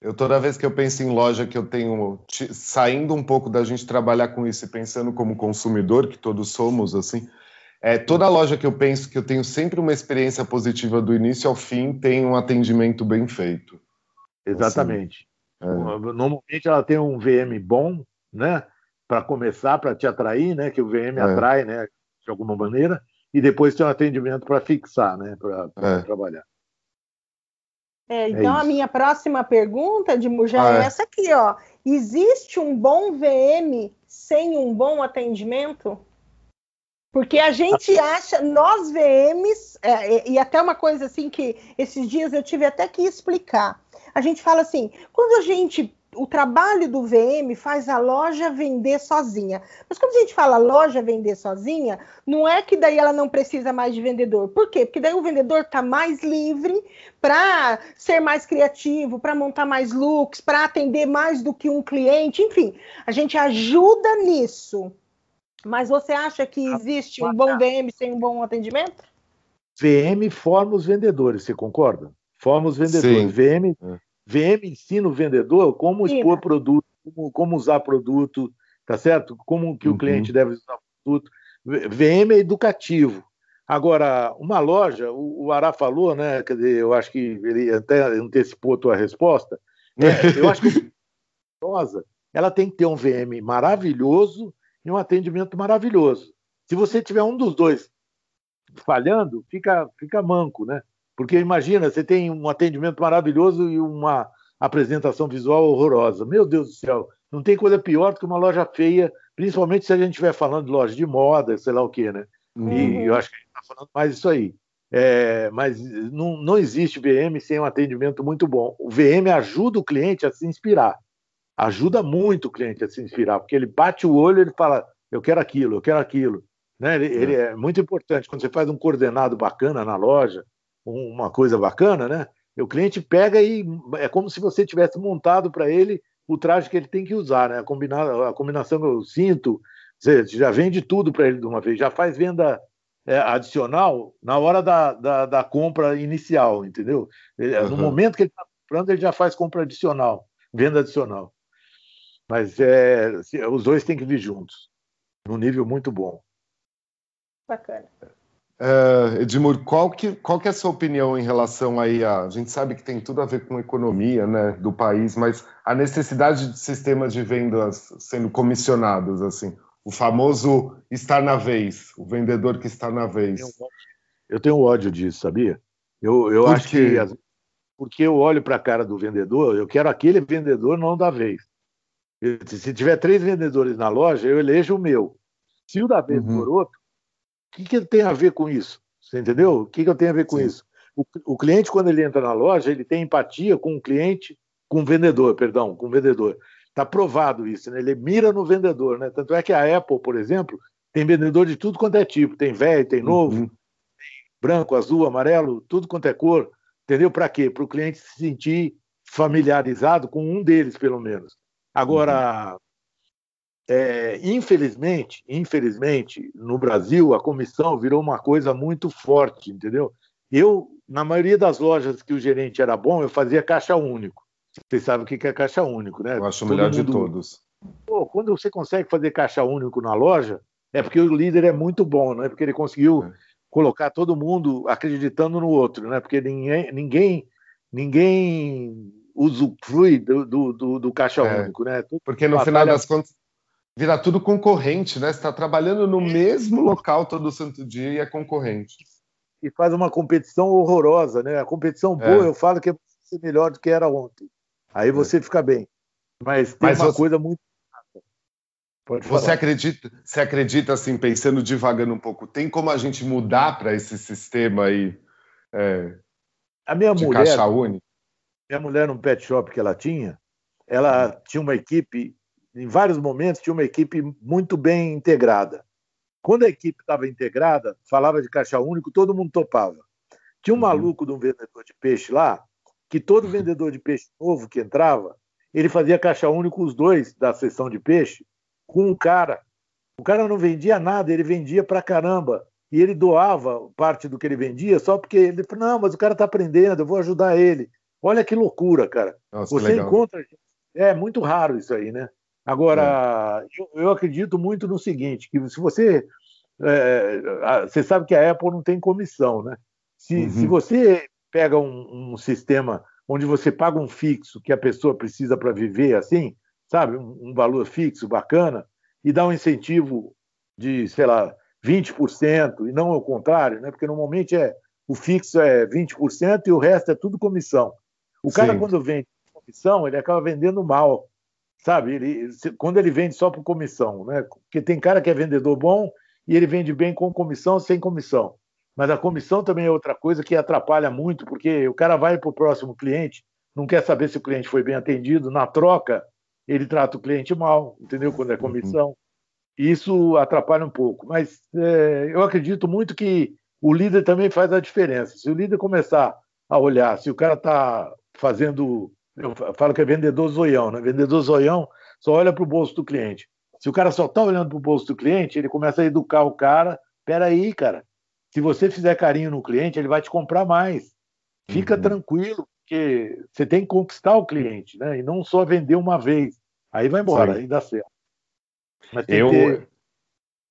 eu toda vez que eu penso em loja que eu tenho saindo um pouco da gente trabalhar com isso e pensando como consumidor que todos somos assim, é, toda loja que eu penso que eu tenho sempre uma experiência positiva do início ao fim tem um atendimento bem feito. Exatamente. Assim, é. Normalmente ela tem um VM bom, né? Para começar, para te atrair, né? Que o VM é. atrai, né? De alguma maneira, e depois tem um atendimento para fixar, né? Para é. trabalhar. É, é então a minha próxima pergunta, de já ah, é, é essa aqui, ó. Existe um bom VM sem um bom atendimento? Porque a gente acha, nós VMs, é, e até uma coisa assim que esses dias eu tive até que explicar. A gente fala assim, quando a gente o trabalho do VM faz a loja vender sozinha. Mas quando a gente fala loja vender sozinha, não é que daí ela não precisa mais de vendedor. Por quê? Porque daí o vendedor está mais livre para ser mais criativo, para montar mais looks, para atender mais do que um cliente. Enfim, a gente ajuda nisso. Mas você acha que existe um bom VM sem um bom atendimento? VM forma os vendedores, você concorda? Forma os vendedores. Sim. VM é. VM ensina o vendedor como Sim. expor produto, como, como, usar produto, tá certo? Como que uhum. o cliente deve usar o produto. VM é educativo. Agora, uma loja, o, o Ará falou, né? Quer dizer, eu acho que ele até antecipou a tua resposta. É, eu acho que ela tem que ter um VM maravilhoso e um atendimento maravilhoso. Se você tiver um dos dois falhando, fica, fica manco, né? Porque imagina, você tem um atendimento maravilhoso e uma apresentação visual horrorosa. Meu Deus do céu, não tem coisa pior do que uma loja feia, principalmente se a gente estiver falando de loja de moda, sei lá o quê, né? Uhum. E eu acho que a gente está falando mais isso aí. É, mas não, não existe VM sem um atendimento muito bom. O VM ajuda o cliente a se inspirar. Ajuda muito o cliente a se inspirar, porque ele bate o olho e ele fala: eu quero aquilo, eu quero aquilo. Né? Ele, é. ele é muito importante. Quando você faz um coordenado bacana na loja, uma coisa bacana, né? O cliente pega e é como se você tivesse montado para ele o traje que ele tem que usar, né? A, combinar, a combinação que eu sinto, você já vende tudo para ele de uma vez, já faz venda é, adicional na hora da, da, da, compra inicial, entendeu? Uhum. No momento que ele está comprando, ele já faz compra adicional, venda adicional. Mas é, os dois têm que vir juntos, num nível muito bom. Bacana. Uh, Edmur, qual que, qual que é a sua opinião em relação aí a... A gente sabe que tem tudo a ver com a economia né, do país, mas a necessidade de sistemas de vendas sendo comissionados, assim, o famoso estar na vez, o vendedor que está na vez. Eu tenho ódio disso, sabia? Eu, eu acho que... Porque eu olho para a cara do vendedor, eu quero aquele vendedor não da vez. Se tiver três vendedores na loja, eu elejo o meu. Se o da vez uhum. for outro, que, que tem a ver com isso? Você entendeu? O que, que eu tenho a ver com Sim. isso? O, o, cliente, quando ele entra na loja, ele tem empatia com o cliente, com o vendedor, perdão, com o vendedor. Está provado isso, né? Ele mira no vendedor, né? Tanto é que a Apple, por exemplo, tem vendedor de tudo quanto é tipo. Tem velho, tem novo, uhum. tem branco, azul, amarelo, tudo quanto é cor. Entendeu? Para quê? Para o cliente se sentir familiarizado com um deles, pelo menos. Agora, uhum. É, infelizmente, infelizmente, no Brasil, a comissão virou uma coisa muito forte, entendeu? Eu, na maioria das lojas que o gerente era bom, eu fazia caixa único. Vocês sabem o que é caixa único, né? Eu acho o melhor mundo... de todos. Pô, quando você consegue fazer caixa único na loja, é porque o líder é muito bom, né? Porque ele conseguiu é. colocar todo mundo acreditando no outro, né? Porque ninguém, ninguém, ninguém usufrui do, do, do, do caixa é. único, né? Tudo porque no final das contas vira tudo concorrente, né? Você está trabalhando no mesmo local todo santo dia e é concorrente. E faz uma competição horrorosa, né? A competição boa, é. eu falo que é melhor do que era ontem. Aí é. você fica bem. Mas tem Mas uma você... coisa muito. você acredita, você acredita assim, pensando devagando um pouco, tem como a gente mudar para esse sistema aí é, a minha de mulher, caixa única? Minha mulher, no pet shop que ela tinha, ela tinha uma equipe, em vários momentos, tinha uma equipe muito bem integrada. Quando a equipe estava integrada, falava de caixa único, todo mundo topava. Tinha um uhum. maluco de um vendedor de peixe lá, que todo vendedor de peixe novo que entrava, ele fazia caixa único os dois da seção de peixe com um cara. O cara não vendia nada, ele vendia pra caramba. E ele doava parte do que ele vendia só porque ele falou: não, mas o cara está aprendendo, eu vou ajudar ele. Olha que loucura, cara. Nossa, Você encontra. É muito raro isso aí, né? Agora, é. eu, eu, acredito muito no seguinte: que se você. É, você sabe que a Apple não tem comissão, né? Se, uhum. se você pega um, um sistema onde você paga um fixo que a pessoa precisa para viver assim, sabe, um, um, valor fixo bacana, e dá um incentivo de, sei lá, 20%, e não ao contrário, né? porque normalmente é, o fixo é 20% e o resto é tudo comissão. O cara, Sim. quando vende comissão, ele acaba vendendo mal, sabe? Ele, quando ele vende só por comissão, né? Porque tem cara que é vendedor bom e ele vende bem com comissão, sem comissão. Mas a comissão também é outra coisa que atrapalha muito, porque o cara vai para o próximo cliente, não quer saber se o cliente foi bem atendido, na troca, ele trata o cliente mal, entendeu? Quando é uhum. comissão. Isso atrapalha um pouco. Mas é, eu acredito muito que o líder também faz a diferença. Se o líder começar a olhar, se o cara está fazendo. Eu falo que é vendedor zoião, né? Vendedor zoião só olha para o bolso do cliente. Se o cara só está olhando para o bolso do cliente, ele começa a educar o cara. Peraí, cara, se você fizer carinho no cliente, ele vai te comprar mais. Fica uhum. tranquilo, porque você tem que conquistar o cliente, né? E não só vender uma vez. Aí vai embora, Sim. aí dá certo. eu, ter...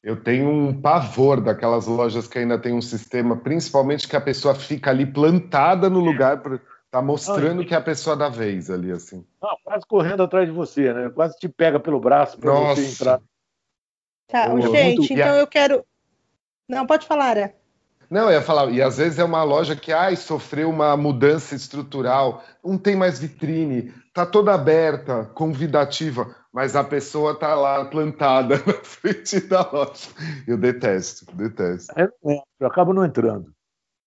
eu tenho um pavor daquelas lojas que ainda tem um sistema, principalmente que a pessoa fica ali plantada no lugar para tá mostrando não, que é a pessoa da vez ali, assim. Não, quase correndo atrás de você, né? Quase te pega pelo braço para você entrar. Tá, gente, muito... então eu quero. Não, pode falar, é. Não, eu ia falar, e às vezes é uma loja que ai, sofreu uma mudança estrutural, não tem mais vitrine, tá toda aberta, convidativa, mas a pessoa tá lá plantada na frente da loja. Eu detesto, detesto. Eu, eu acabo não entrando.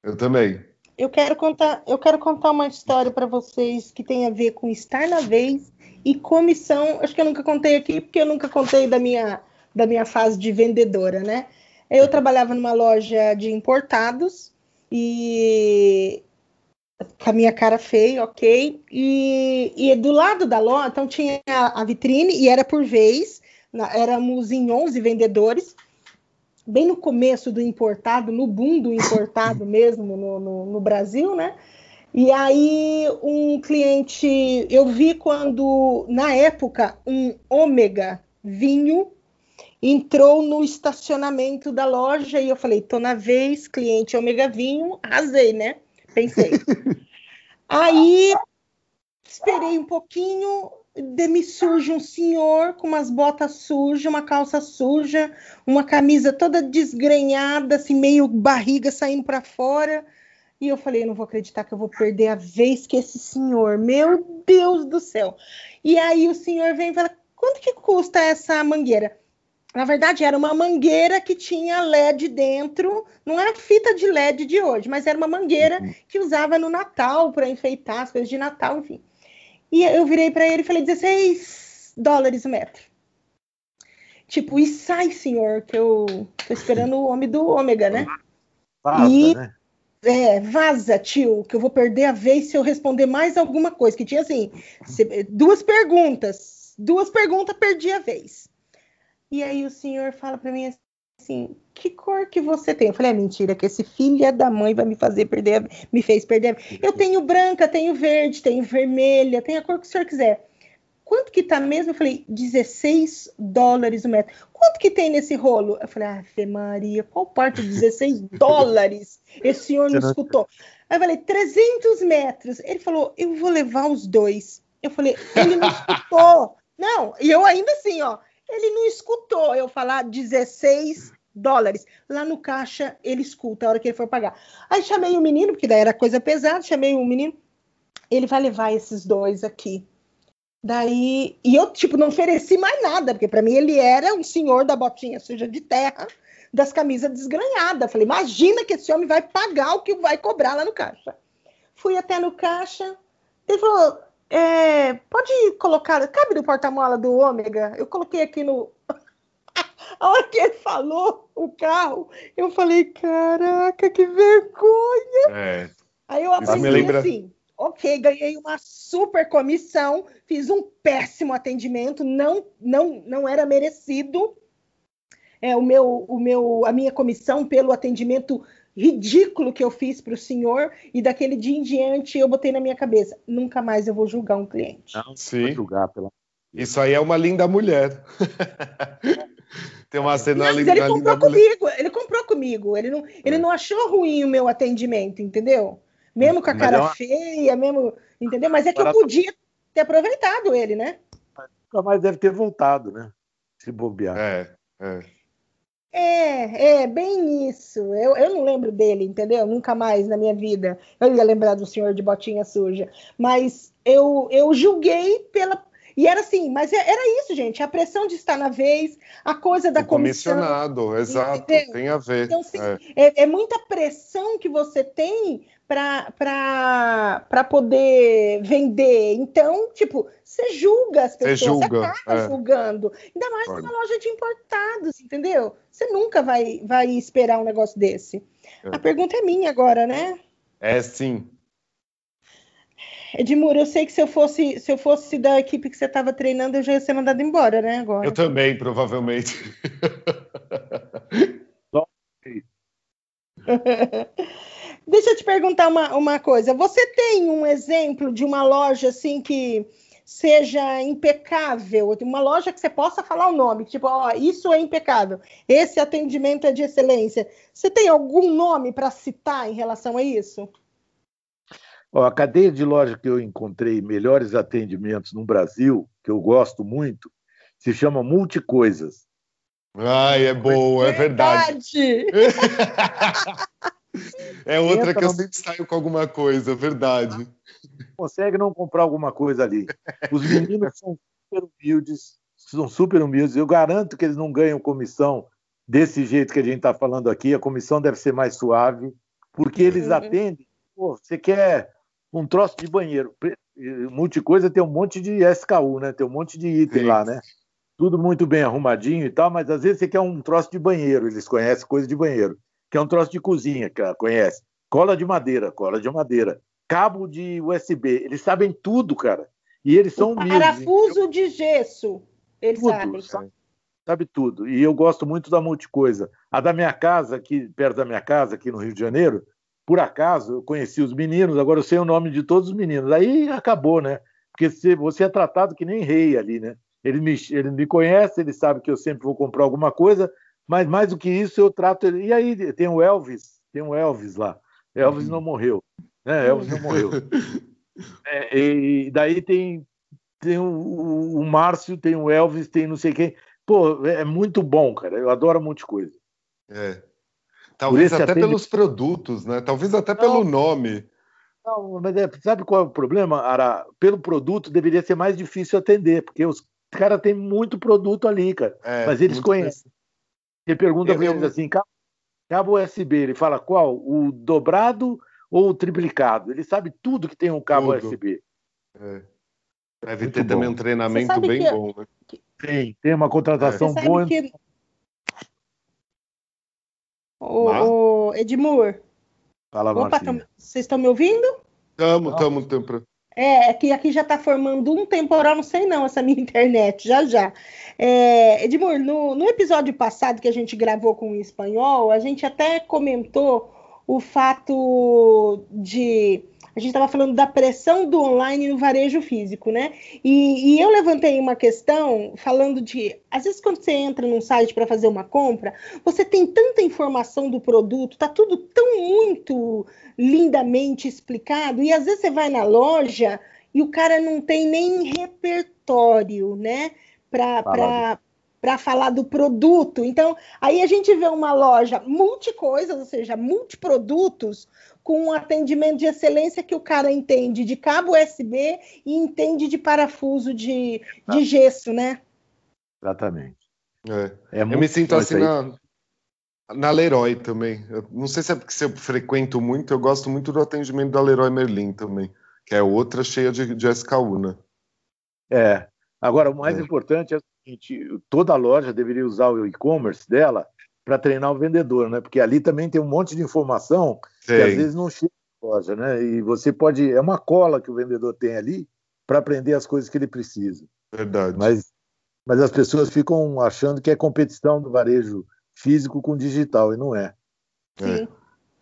Eu também. Eu quero contar, eu quero contar uma história para vocês que tem a ver com estar na vez e comissão. Acho que eu nunca contei aqui, porque eu nunca contei da minha, da minha fase de vendedora, né? Eu trabalhava numa loja de importados e com a minha cara feia, ok. E, e do lado da loja, então tinha a, vitrine e era por vez, na, éramos em 11 vendedores, bem no começo do importado, no boom do importado mesmo no, no, no Brasil, né? E aí um cliente, eu vi quando, na época, um ômega vinho entrou no estacionamento da loja e eu falei, tô na vez, cliente Omega Vinho, arrasei, né? Pensei. Aí esperei um pouquinho, de me surge um senhor com umas botas sujas, uma calça suja, uma camisa toda desgrenhada, assim, meio barriga saindo para fora. E eu falei, eu não vou acreditar que eu vou perder a vez que esse senhor, meu Deus do céu. E aí o senhor vem e fala, quanto que custa essa mangueira? Na verdade, era uma mangueira que tinha LED dentro, não era fita de LED de hoje, mas era uma mangueira uhum. que usava no Natal para enfeitar as coisas de Natal, enfim. E eu virei para ele e falei: 16 dólares o metro. Tipo, e sai, senhor, que eu tô esperando o homem do ômega, né? Vaza, e, né? É, vaza, tio, que eu vou perder a vez se eu responder mais alguma coisa. Que tinha assim, duas perguntas. Duas perguntas, perdi a vez. E aí o senhor fala para mim assim: que cor que você tem? Eu falei: é mentira, que esse filho da mãe vai me fazer perder, me fez perder. Eu tenho branca, tenho verde, tenho vermelha, tenho a cor que o senhor quiser. Quanto que tá mesmo? Eu falei, 16 dólares o metro. Quanto que tem nesse rolo? Eu falei, Fê Maria, qual parte de 16 dólares? Esse senhor não escutou. Aí eu falei, 300 metros. Ele falou, eu vou levar os dois. Eu falei, ele não escutou. Não, e eu ainda assim, ó, ele não escutou eu falar 16 dólares. Lá no caixa, ele escuta a hora que ele for pagar. Aí chamei o menino, porque daí era coisa pesada, chamei o menino, ele vai levar esses dois aqui. Daí, e eu, tipo, não ofereci mais nada, porque para mim ele era um senhor da botinha suja de terra, das camisas desgranhadas. Falei, imagina que esse homem vai pagar o que vai cobrar lá no caixa. Fui até no caixa, ele falou, é, pode colocar, cabe no porta-mala do Ômega? Eu coloquei aqui no. A hora que ele falou o carro, eu falei, caraca, que vergonha! É. Aí eu aprendi lembra... assim, ok, ganhei uma super comissão, fiz um péssimo atendimento, não, não, não era merecido é, o meu, o meu, a minha comissão pelo atendimento ridículo que eu fiz para o senhor e daquele dia em diante eu botei na minha cabeça, nunca mais eu vou julgar um cliente. Não, Sim. julgar pela... Isso aí é uma linda mulher. Tem uma cena Mas linda, ele comprou comigo, mulher. ele comprou comigo, ele não, ele é. não achou ruim o meu atendimento, entendeu? Mesmo com a cara é uma... feia, mesmo, entendeu? Mas é que eu podia ter aproveitado ele, né? Nunca mais deve ter voltado, né? Se bobear. É, é. É, é, bem isso. Eu, eu não lembro dele, entendeu? Nunca mais na minha vida. Eu ia lembrar do senhor de botinha suja. Mas eu, eu julguei pela. E era assim, mas é, era isso, gente. A pressão de estar na vez, a coisa da o comissão. Comissionado, exato, entendeu? tem a ver. Então, assim, é. É, é muita pressão que você tem para poder vender. Então, tipo, você julga as pessoas, você, julga, você acaba é. julgando. Ainda mais numa loja de importados, entendeu? Você nunca vai, vai esperar um negócio desse. É. A pergunta é minha agora, né? É sim. Edmuro, eu sei que se eu fosse se eu fosse da equipe que você estava treinando, eu já ia ser mandado embora, né? Agora. Eu também, provavelmente. Deixa eu te perguntar uma, uma coisa. Você tem um exemplo de uma loja assim que seja impecável, uma loja que você possa falar o nome, tipo, ó, isso é impecável, esse atendimento é de excelência. Você tem algum nome para citar em relação a isso? Ó, a cadeia de loja que eu encontrei melhores atendimentos no Brasil, que eu gosto muito, se chama Multicoisas. Ai, é boa, é verdade. verdade. É outra que eu sempre saio com alguma coisa, verdade. Consegue não comprar alguma coisa ali. Os meninos são super humildes, são super humildes. Eu garanto que eles não ganham comissão desse jeito que a gente está falando aqui. A comissão deve ser mais suave, porque eles uhum. atendem. Pô, você quer um troço de banheiro. Multicoisa tem um monte de SKU, né? Tem um monte de item Sim. lá, né? Tudo muito bem arrumadinho e tal, mas às vezes você quer um troço de banheiro, eles conhecem coisa de banheiro que é um troço de cozinha, que ela conhece. Cola de madeira, cola de madeira. Cabo de USB, eles sabem tudo, cara. E eles são humildes. Parafuso de gesso, eles tudo, sabem. Sabe, sabe, tudo. E eu gosto muito da multicoisa. A da minha casa, aqui perto da minha casa, aqui no Rio de Janeiro, por acaso, eu conheci os meninos, agora eu sei o nome de todos os meninos. Aí acabou, né? Porque você é tratado que nem rei ali, né? Ele me, ele me conhece, ele sabe que eu sempre vou comprar alguma coisa, mas mais do que isso, eu trato ele. E aí tem o Elvis, tem o Elvis lá. Elvis não morreu. Né? Elvis não morreu. É, e daí tem, tem o, o, Márcio, tem o Elvis, tem não sei quem. Pô, é muito bom, cara. Eu adoro um monte de coisa. É. Talvez até atende... pelos produtos, né? Talvez até não, pelo nome. Não, mas é, sabe qual é o problema, Ara? Pelo produto deveria ser mais difícil atender, porque os caras têm muito produto ali, cara. É, mas eles conhecem. Ele pergunta para eles assim, cabo USB, ele fala qual? O dobrado ou o triplicado? Ele sabe tudo que tem um cabo tudo. USB. É. Deve Muito ter bom. também um treinamento bem que... bom. Né? Tem, tem uma contratação é. boa. Que... O, o Edmur. Fala, Opa, vocês estão me ouvindo? Estamos, estamos. É, é que aqui já está formando um temporal, não sei não, essa minha internet, já já. É, Edmur, no, no episódio passado que a gente gravou com o espanhol, a gente até comentou o fato de a gente estava falando da pressão do online no varejo físico, né? E, e, eu levantei uma questão falando de, às vezes quando você entra num site para fazer uma compra, você tem tanta informação do produto, tá tudo tão muito lindamente explicado, e às vezes você vai na loja e o cara não tem nem repertório, né? Para para falar do produto. Então, aí a gente vê uma loja multi-coisas, ou seja, multiprodutos, com um atendimento de excelência que o cara entende de cabo USB e entende de parafuso de, de gesso, né? Exatamente. É. É eu me sinto assim na, na Leroy também. Eu não sei se é porque eu frequento muito, eu gosto muito do atendimento da Leroy Merlin também, que é outra cheia de, de SKU, né? É. Agora, o mais é. importante é seguinte: toda loja deveria usar o e-commerce dela para treinar o vendedor, né? Porque ali também tem um monte de informação Sim. que às vezes não chega na loja, né? E você pode. É uma cola que o vendedor tem ali para aprender as coisas que ele precisa. Verdade. Mas, mas as pessoas ficam achando que é competição do varejo físico com digital, e não é. Sim. É.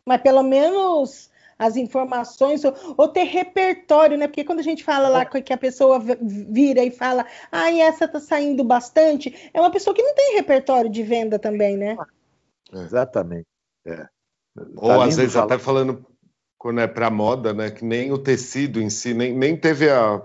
Mas pelo menos as informações, ou, ou, ter repertório, né? Porque quando a gente fala lá que a pessoa vira e fala, ah, essa tá saindo bastante, é uma pessoa que não tem repertório de venda também, né? É. Exatamente. É. Ou tá às vezes falar. até falando quando é para moda, né? Que nem o tecido em si, nem, nem teve a.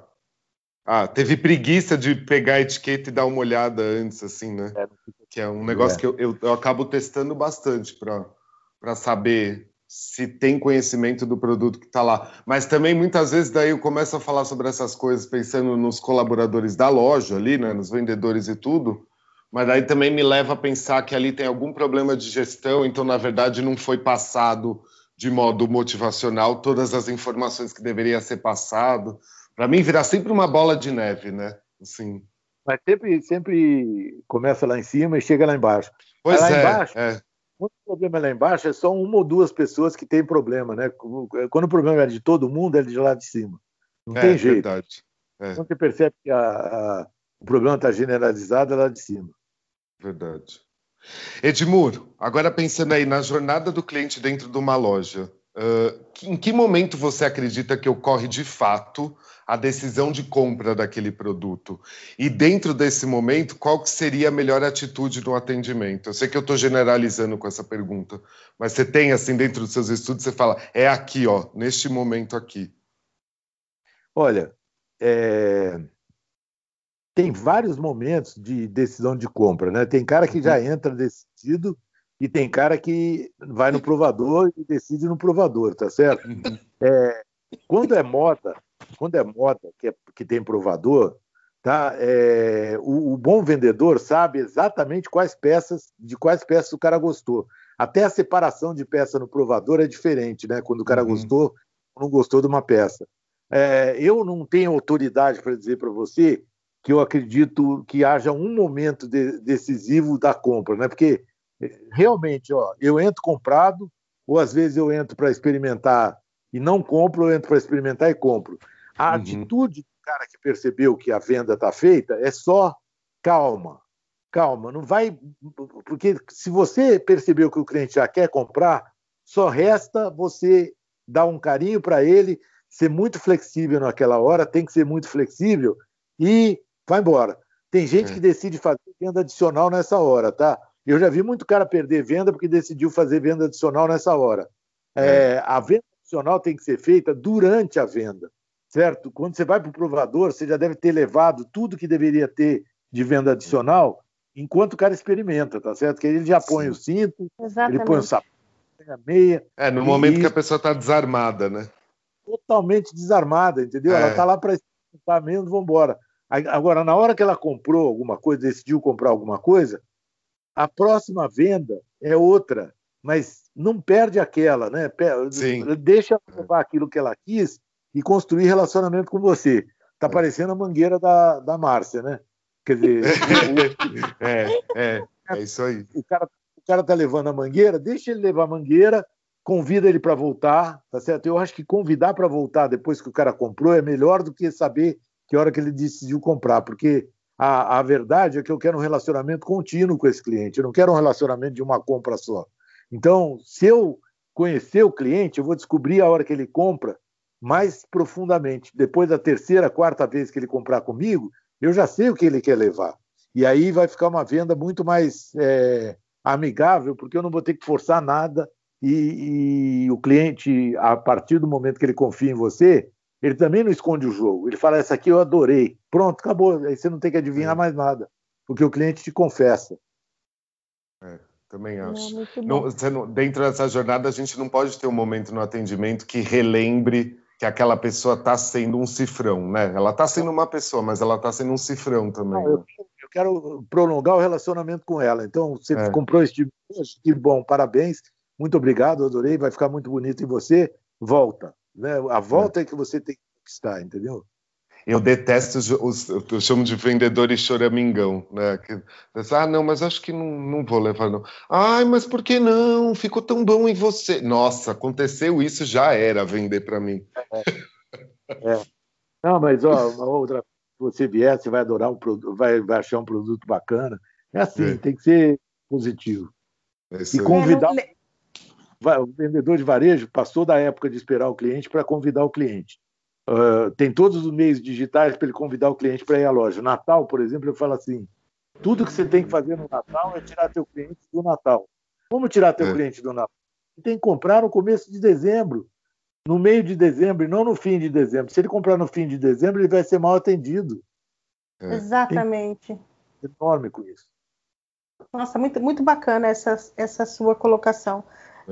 Ah, teve preguiça de pegar a etiqueta e dar uma olhada antes, assim, né? É. Que é um negócio é. que eu, eu, eu, acabo testando bastante para saber se tem conhecimento do produto que está lá. Mas também muitas vezes daí eu começo a falar sobre essas coisas pensando nos colaboradores da loja ali, né? Nos vendedores e tudo. Mas aí também me leva a pensar que ali tem algum problema de gestão, então na verdade não foi passado de modo motivacional todas as informações que deveria ser passado. Para mim virar sempre uma bola de neve, né? Assim. Mas sempre, sempre começa lá em cima e chega lá embaixo. Pois lá é, embaixo, é. Quando o problema é lá embaixo, é só uma ou duas pessoas que têm problema, né? Quando o problema é de todo mundo, é de lá de cima. Não é, tem jeito. Verdade. É. Quando você percebe que a, a, o problema está generalizado, é lá de cima. Verdade. Edmur, agora pensando aí na jornada do cliente dentro de uma loja, uh, em que momento você acredita que ocorre de fato a decisão de compra daquele produto? E dentro desse momento, qual seria a melhor atitude no atendimento? Eu sei que eu estou generalizando com essa pergunta, mas você tem assim dentro dos seus estudos, você fala, é aqui, ó, neste momento aqui. Olha, é tem vários momentos de decisão de compra, né? Tem cara que já uhum. entra decidido e tem cara que vai no provador e decide no provador, tá certo? Uhum. É, quando é moda, quando é moda que, é, que tem provador, tá? É, o, o, bom vendedor sabe exatamente quais peças, de quais peças o cara gostou. Até a separação de peça no provador é diferente, né? Quando o cara uhum. gostou ou não gostou de uma peça. É, eu não tenho autoridade para dizer para você que eu acredito que haja um momento de, decisivo da compra, né? Porque realmente, ó, eu entro comprado, ou às vezes eu entro para experimentar e não compro, eu entro para experimentar e compro. A uhum. atitude do cara que percebeu que a venda está feita é só calma, calma, não vai. Porque se você percebeu que o cliente já quer comprar, só resta você dar um carinho para ele, ser muito flexível naquela hora, tem que ser muito flexível e vai embora. Tem gente é. que decide fazer venda adicional nessa hora, tá? Eu já vi muito cara perder venda porque decidiu fazer venda adicional nessa hora. É. É, a venda adicional tem que ser feita durante a venda, certo? Quando você vai para o provador, você já deve ter levado tudo que deveria ter de venda adicional enquanto o cara experimenta, tá certo? Que ele já põe Sim. o cinto, Exatamente. ele põe o sapato, a meia. É, no momento que a pessoa está desarmada, né? Totalmente desarmada, entendeu? Ela está lá para experimentar mesmo, vamos embora. Agora, na hora que ela comprou alguma coisa, decidiu comprar alguma coisa, a próxima venda é outra, mas não perde aquela, né? Sim. Deixa ela levar aquilo que ela quis e construir relacionamento com você. Tá é. parecendo a mangueira da, da Márcia, né? Quer dizer, é, é, é isso aí. O cara, o cara tá levando a mangueira, deixa ele levar a mangueira convida ele para voltar, tá certo? Eu acho que convidar para voltar depois que o cara comprou é melhor do que saber que hora que ele decidiu comprar, porque a, a verdade é que eu quero um relacionamento contínuo com esse cliente, eu não quero um relacionamento de uma compra só. Então, se eu conhecer o cliente, eu vou descobrir a hora que ele compra mais profundamente. Depois da terceira, quarta vez que ele comprar comigo, eu já sei o que ele quer levar. E aí vai ficar uma venda muito mais é, amigável, porque eu não vou ter que forçar nada e, e, o cliente, a partir do momento que ele confia em você, ele também não esconde o jogo. Ele fala: Essa aqui eu adorei. Pronto, acabou. Aí você não tem que adivinhar é. mais nada, porque o cliente te confessa. É, também acho. Não, não, dentro dessa jornada, a gente não pode ter um momento no atendimento que relembre que aquela pessoa está sendo um cifrão, né? Ela está sendo uma pessoa, mas ela está sendo um cifrão também. Não, eu, eu, quero prolongar o relacionamento com ela. Então, você é. comprou esse tipo, que bom, parabéns muito obrigado, adorei, vai ficar muito bonito em você, volta. Né? A volta é. é que você tem que conquistar, entendeu? Eu detesto os, os, eu chamo de vendedores choramingão, né? Que, ah, não, mas acho que não, não vou levar, não. Ai, mas por que não? Ficou tão bom em você. Nossa, aconteceu isso, já era vender para mim. É. é. Não, mas ó, uma outra, se você vier, você vai adorar um produto, vai, vai achar um produto bacana. É assim, é. tem que ser positivo. É e convidar. É, o vendedor de varejo passou da época de esperar o cliente para convidar o cliente. Uh, tem todos os meios digitais para ele convidar o cliente para ir à loja. Natal, por exemplo, eu falo assim: tudo que você tem que fazer no Natal é tirar teu cliente do Natal. Como tirar teu é. cliente do Natal? Você tem que comprar no começo de dezembro, no meio de dezembro e não no fim de dezembro. Se ele comprar no fim de dezembro, ele vai ser mal atendido. É. Exatamente. enorme com isso. Nossa, muito, muito bacana essa, essa sua colocação.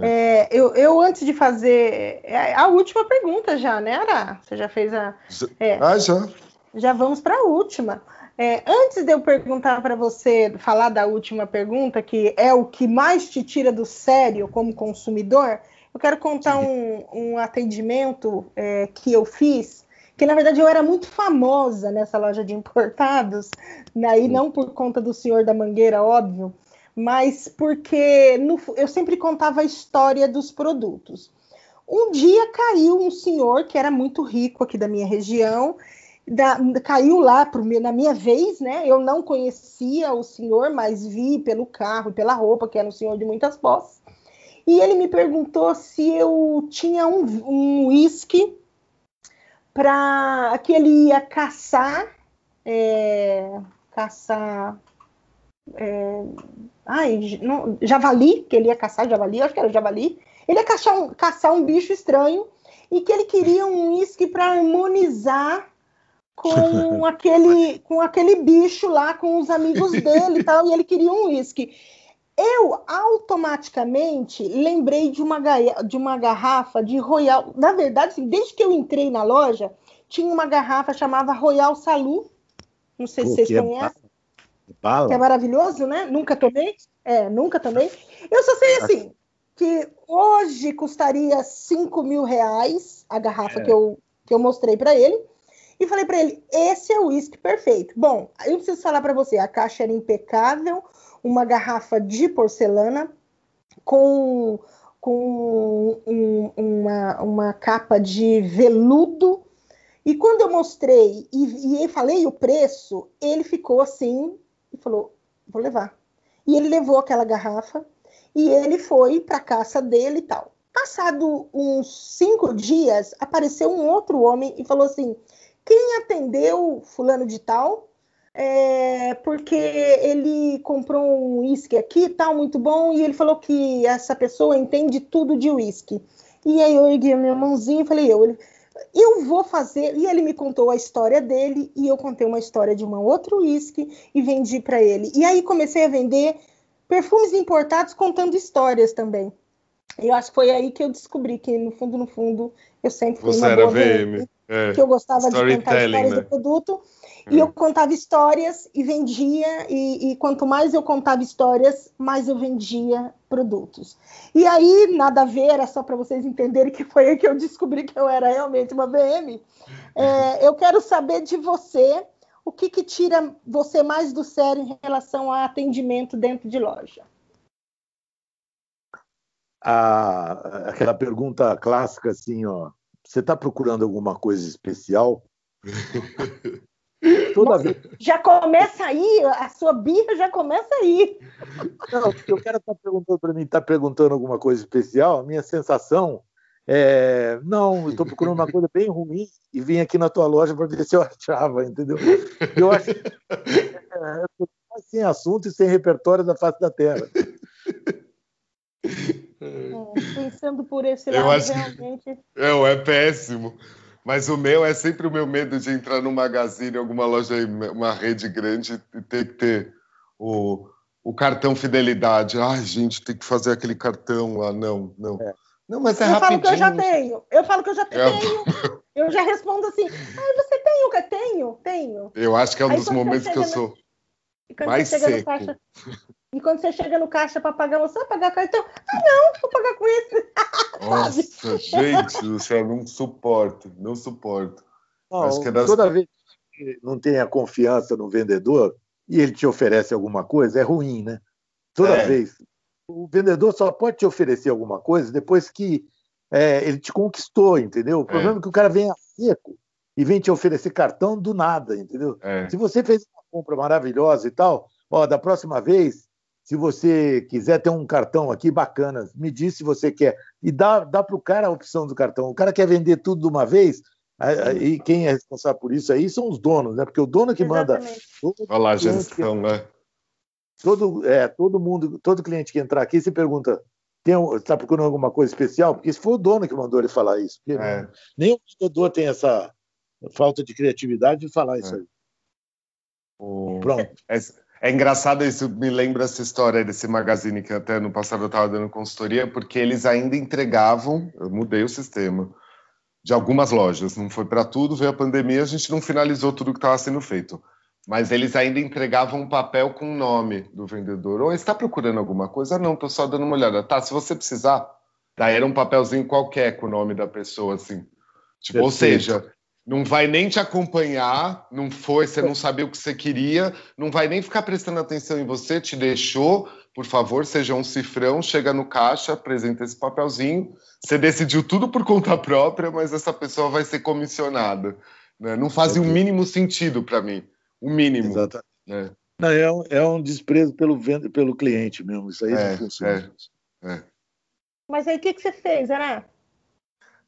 É, eu, eu, antes de fazer é, a última pergunta já, né, Ara? Você já fez a. É, ah, já. Já vamos para a última. É, antes de eu perguntar para você, falar da última pergunta, que é o que mais te tira do sério como consumidor, eu quero contar um, um atendimento é, que eu fiz, que na verdade eu era muito famosa nessa loja de importados, aí não por conta do senhor da mangueira, óbvio, mas porque no, eu sempre contava a história dos produtos. Um dia caiu um senhor que era muito rico aqui da minha região, da, caiu lá pro, na minha vez, né? Eu não conhecia o senhor, mas vi pelo carro e pela roupa que era um senhor de muitas posses. E ele me perguntou se eu tinha um uísque para que ele ia caçar, é, caçar é, ai, não, javali, que ele ia caçar javali, acho que era javali. Ele ia caçar um, caçar um bicho estranho e que ele queria um uísque para harmonizar com aquele, com aquele bicho lá, com os amigos dele e tal, e ele queria um uísque. Eu automaticamente lembrei de uma, de uma garrafa de Royal. Na verdade, assim, desde que eu entrei na loja, tinha uma garrafa chamada Royal Salu. Não sei Pô, se vocês conhecem. Bala. Que é maravilhoso, né? Nunca tomei. É, nunca tomei. Eu só sei assim, que hoje custaria 5 mil reais a garrafa é. que, eu, que eu mostrei para ele. E falei para ele: esse é o uísque perfeito. Bom, eu preciso falar para você: a caixa era impecável, uma garrafa de porcelana com, com um, uma, uma capa de veludo. E quando eu mostrei e, e falei o preço, ele ficou assim falou: vou levar. E ele levou aquela garrafa e ele foi para a caça dele e tal. Passado uns cinco dias, apareceu um outro homem e falou assim: quem atendeu fulano de tal? É, porque ele comprou um uísque aqui, tal, muito bom, e ele falou que essa pessoa entende tudo de uísque. E aí eu ergui a minha mãozinha e falei, eu, ele, eu vou fazer. E ele me contou a história dele, e eu contei uma história de uma outra uísque e vendi para ele. E aí comecei a vender perfumes importados contando histórias também. Eu acho que foi aí que eu descobri que, no fundo, no fundo, eu sempre fui Você uma era boa VM. É, que eu gostava de contar histórias né? do produto. E eu contava histórias e vendia, e, e, quanto mais eu contava histórias, mais eu vendia produtos. E aí, nada a ver, era só para vocês entenderem que foi aí que eu descobri que eu era realmente uma BM. É, eu quero saber de você o que, que tira você mais do sério em relação a atendimento dentro de loja. A, aquela pergunta clássica assim, ó, você está procurando alguma coisa especial? Toda vez. Já começa aí, a sua birra já começa aí. Não, porque o cara está perguntando para mim, está perguntando alguma coisa especial, a minha sensação é, não, estou procurando uma coisa bem ruim e vim aqui na tua loja para ver se eu achava, entendeu? Eu acho que é, é, sem assunto e sem repertório da face da Terra. É, pensando por esse lado, acho realmente. É, é péssimo. Mas o meu é sempre o meu medo de entrar num magazine, alguma loja, uma rede grande e ter que ter o, o cartão fidelidade. Ai, gente, tem que fazer aquele cartão lá. Não, não. É. Não, mas é eu rapidinho. falo que eu já tenho. Eu falo que eu já tenho. É. Eu já respondo assim. Ah, você tem o que? Tenho, tenho. Eu acho que é um Aí, dos momentos que eu no... sou mais seco. Caixa... E quando você chega no caixa para pagar, você vai pagar cartão? Ah, não, vou pagar com esse. Nossa, gente do céu, não suporto, não suporto. Não, acho que é das... Toda vez que não tem a confiança no vendedor e ele te oferece alguma coisa, é ruim, né? Toda é. vez o vendedor só pode te oferecer alguma coisa depois que é, ele te conquistou, entendeu? O problema é. é que o cara vem a seco e vem te oferecer cartão do nada, entendeu? É. Se você fez uma compra maravilhosa e tal, ó, da próxima vez, se você quiser ter um cartão aqui bacana, me diz se você quer. E dá, dá para o cara a opção do cartão. O cara quer vender tudo de uma vez, e quem é responsável por isso aí são os donos, né? Porque o dono que manda. Olha lá a gestão, né? todo, é, todo mundo, todo cliente que entrar aqui se pergunta está procurando alguma coisa especial? Porque se foi o dono que mandou ele falar isso. Porque é. nenhum vendedor tem essa falta de criatividade de falar é. isso aí. O... Pronto. É, é, engraçado isso, me lembra essa história desse magazine que até no passado eu estava dando consultoria, porque eles ainda entregavam, eu mudei o sistema, de algumas lojas, não foi para tudo, veio a pandemia, a gente não finalizou tudo que estava sendo feito mas eles ainda entregavam um papel com o nome do vendedor. Ou está procurando alguma coisa? Não, estou só dando uma olhada. Tá, se você precisar, daí era um papelzinho qualquer com o nome da pessoa, assim. Tipo, ou seja, não vai nem te acompanhar, não foi, você não sabia o que você queria, não vai nem ficar prestando atenção em você, te deixou, por favor, seja um cifrão, chega no caixa, apresenta esse papelzinho. Você decidiu tudo por conta própria, mas essa pessoa vai ser comissionada. Né? Não faz o mínimo sentido para mim o mínimo. Exatamente. Né? Não, é, um, é um desprezo pelo, pelo cliente mesmo, isso aí é, não funciona. É, é. Mas aí o que, que você fez, Ana?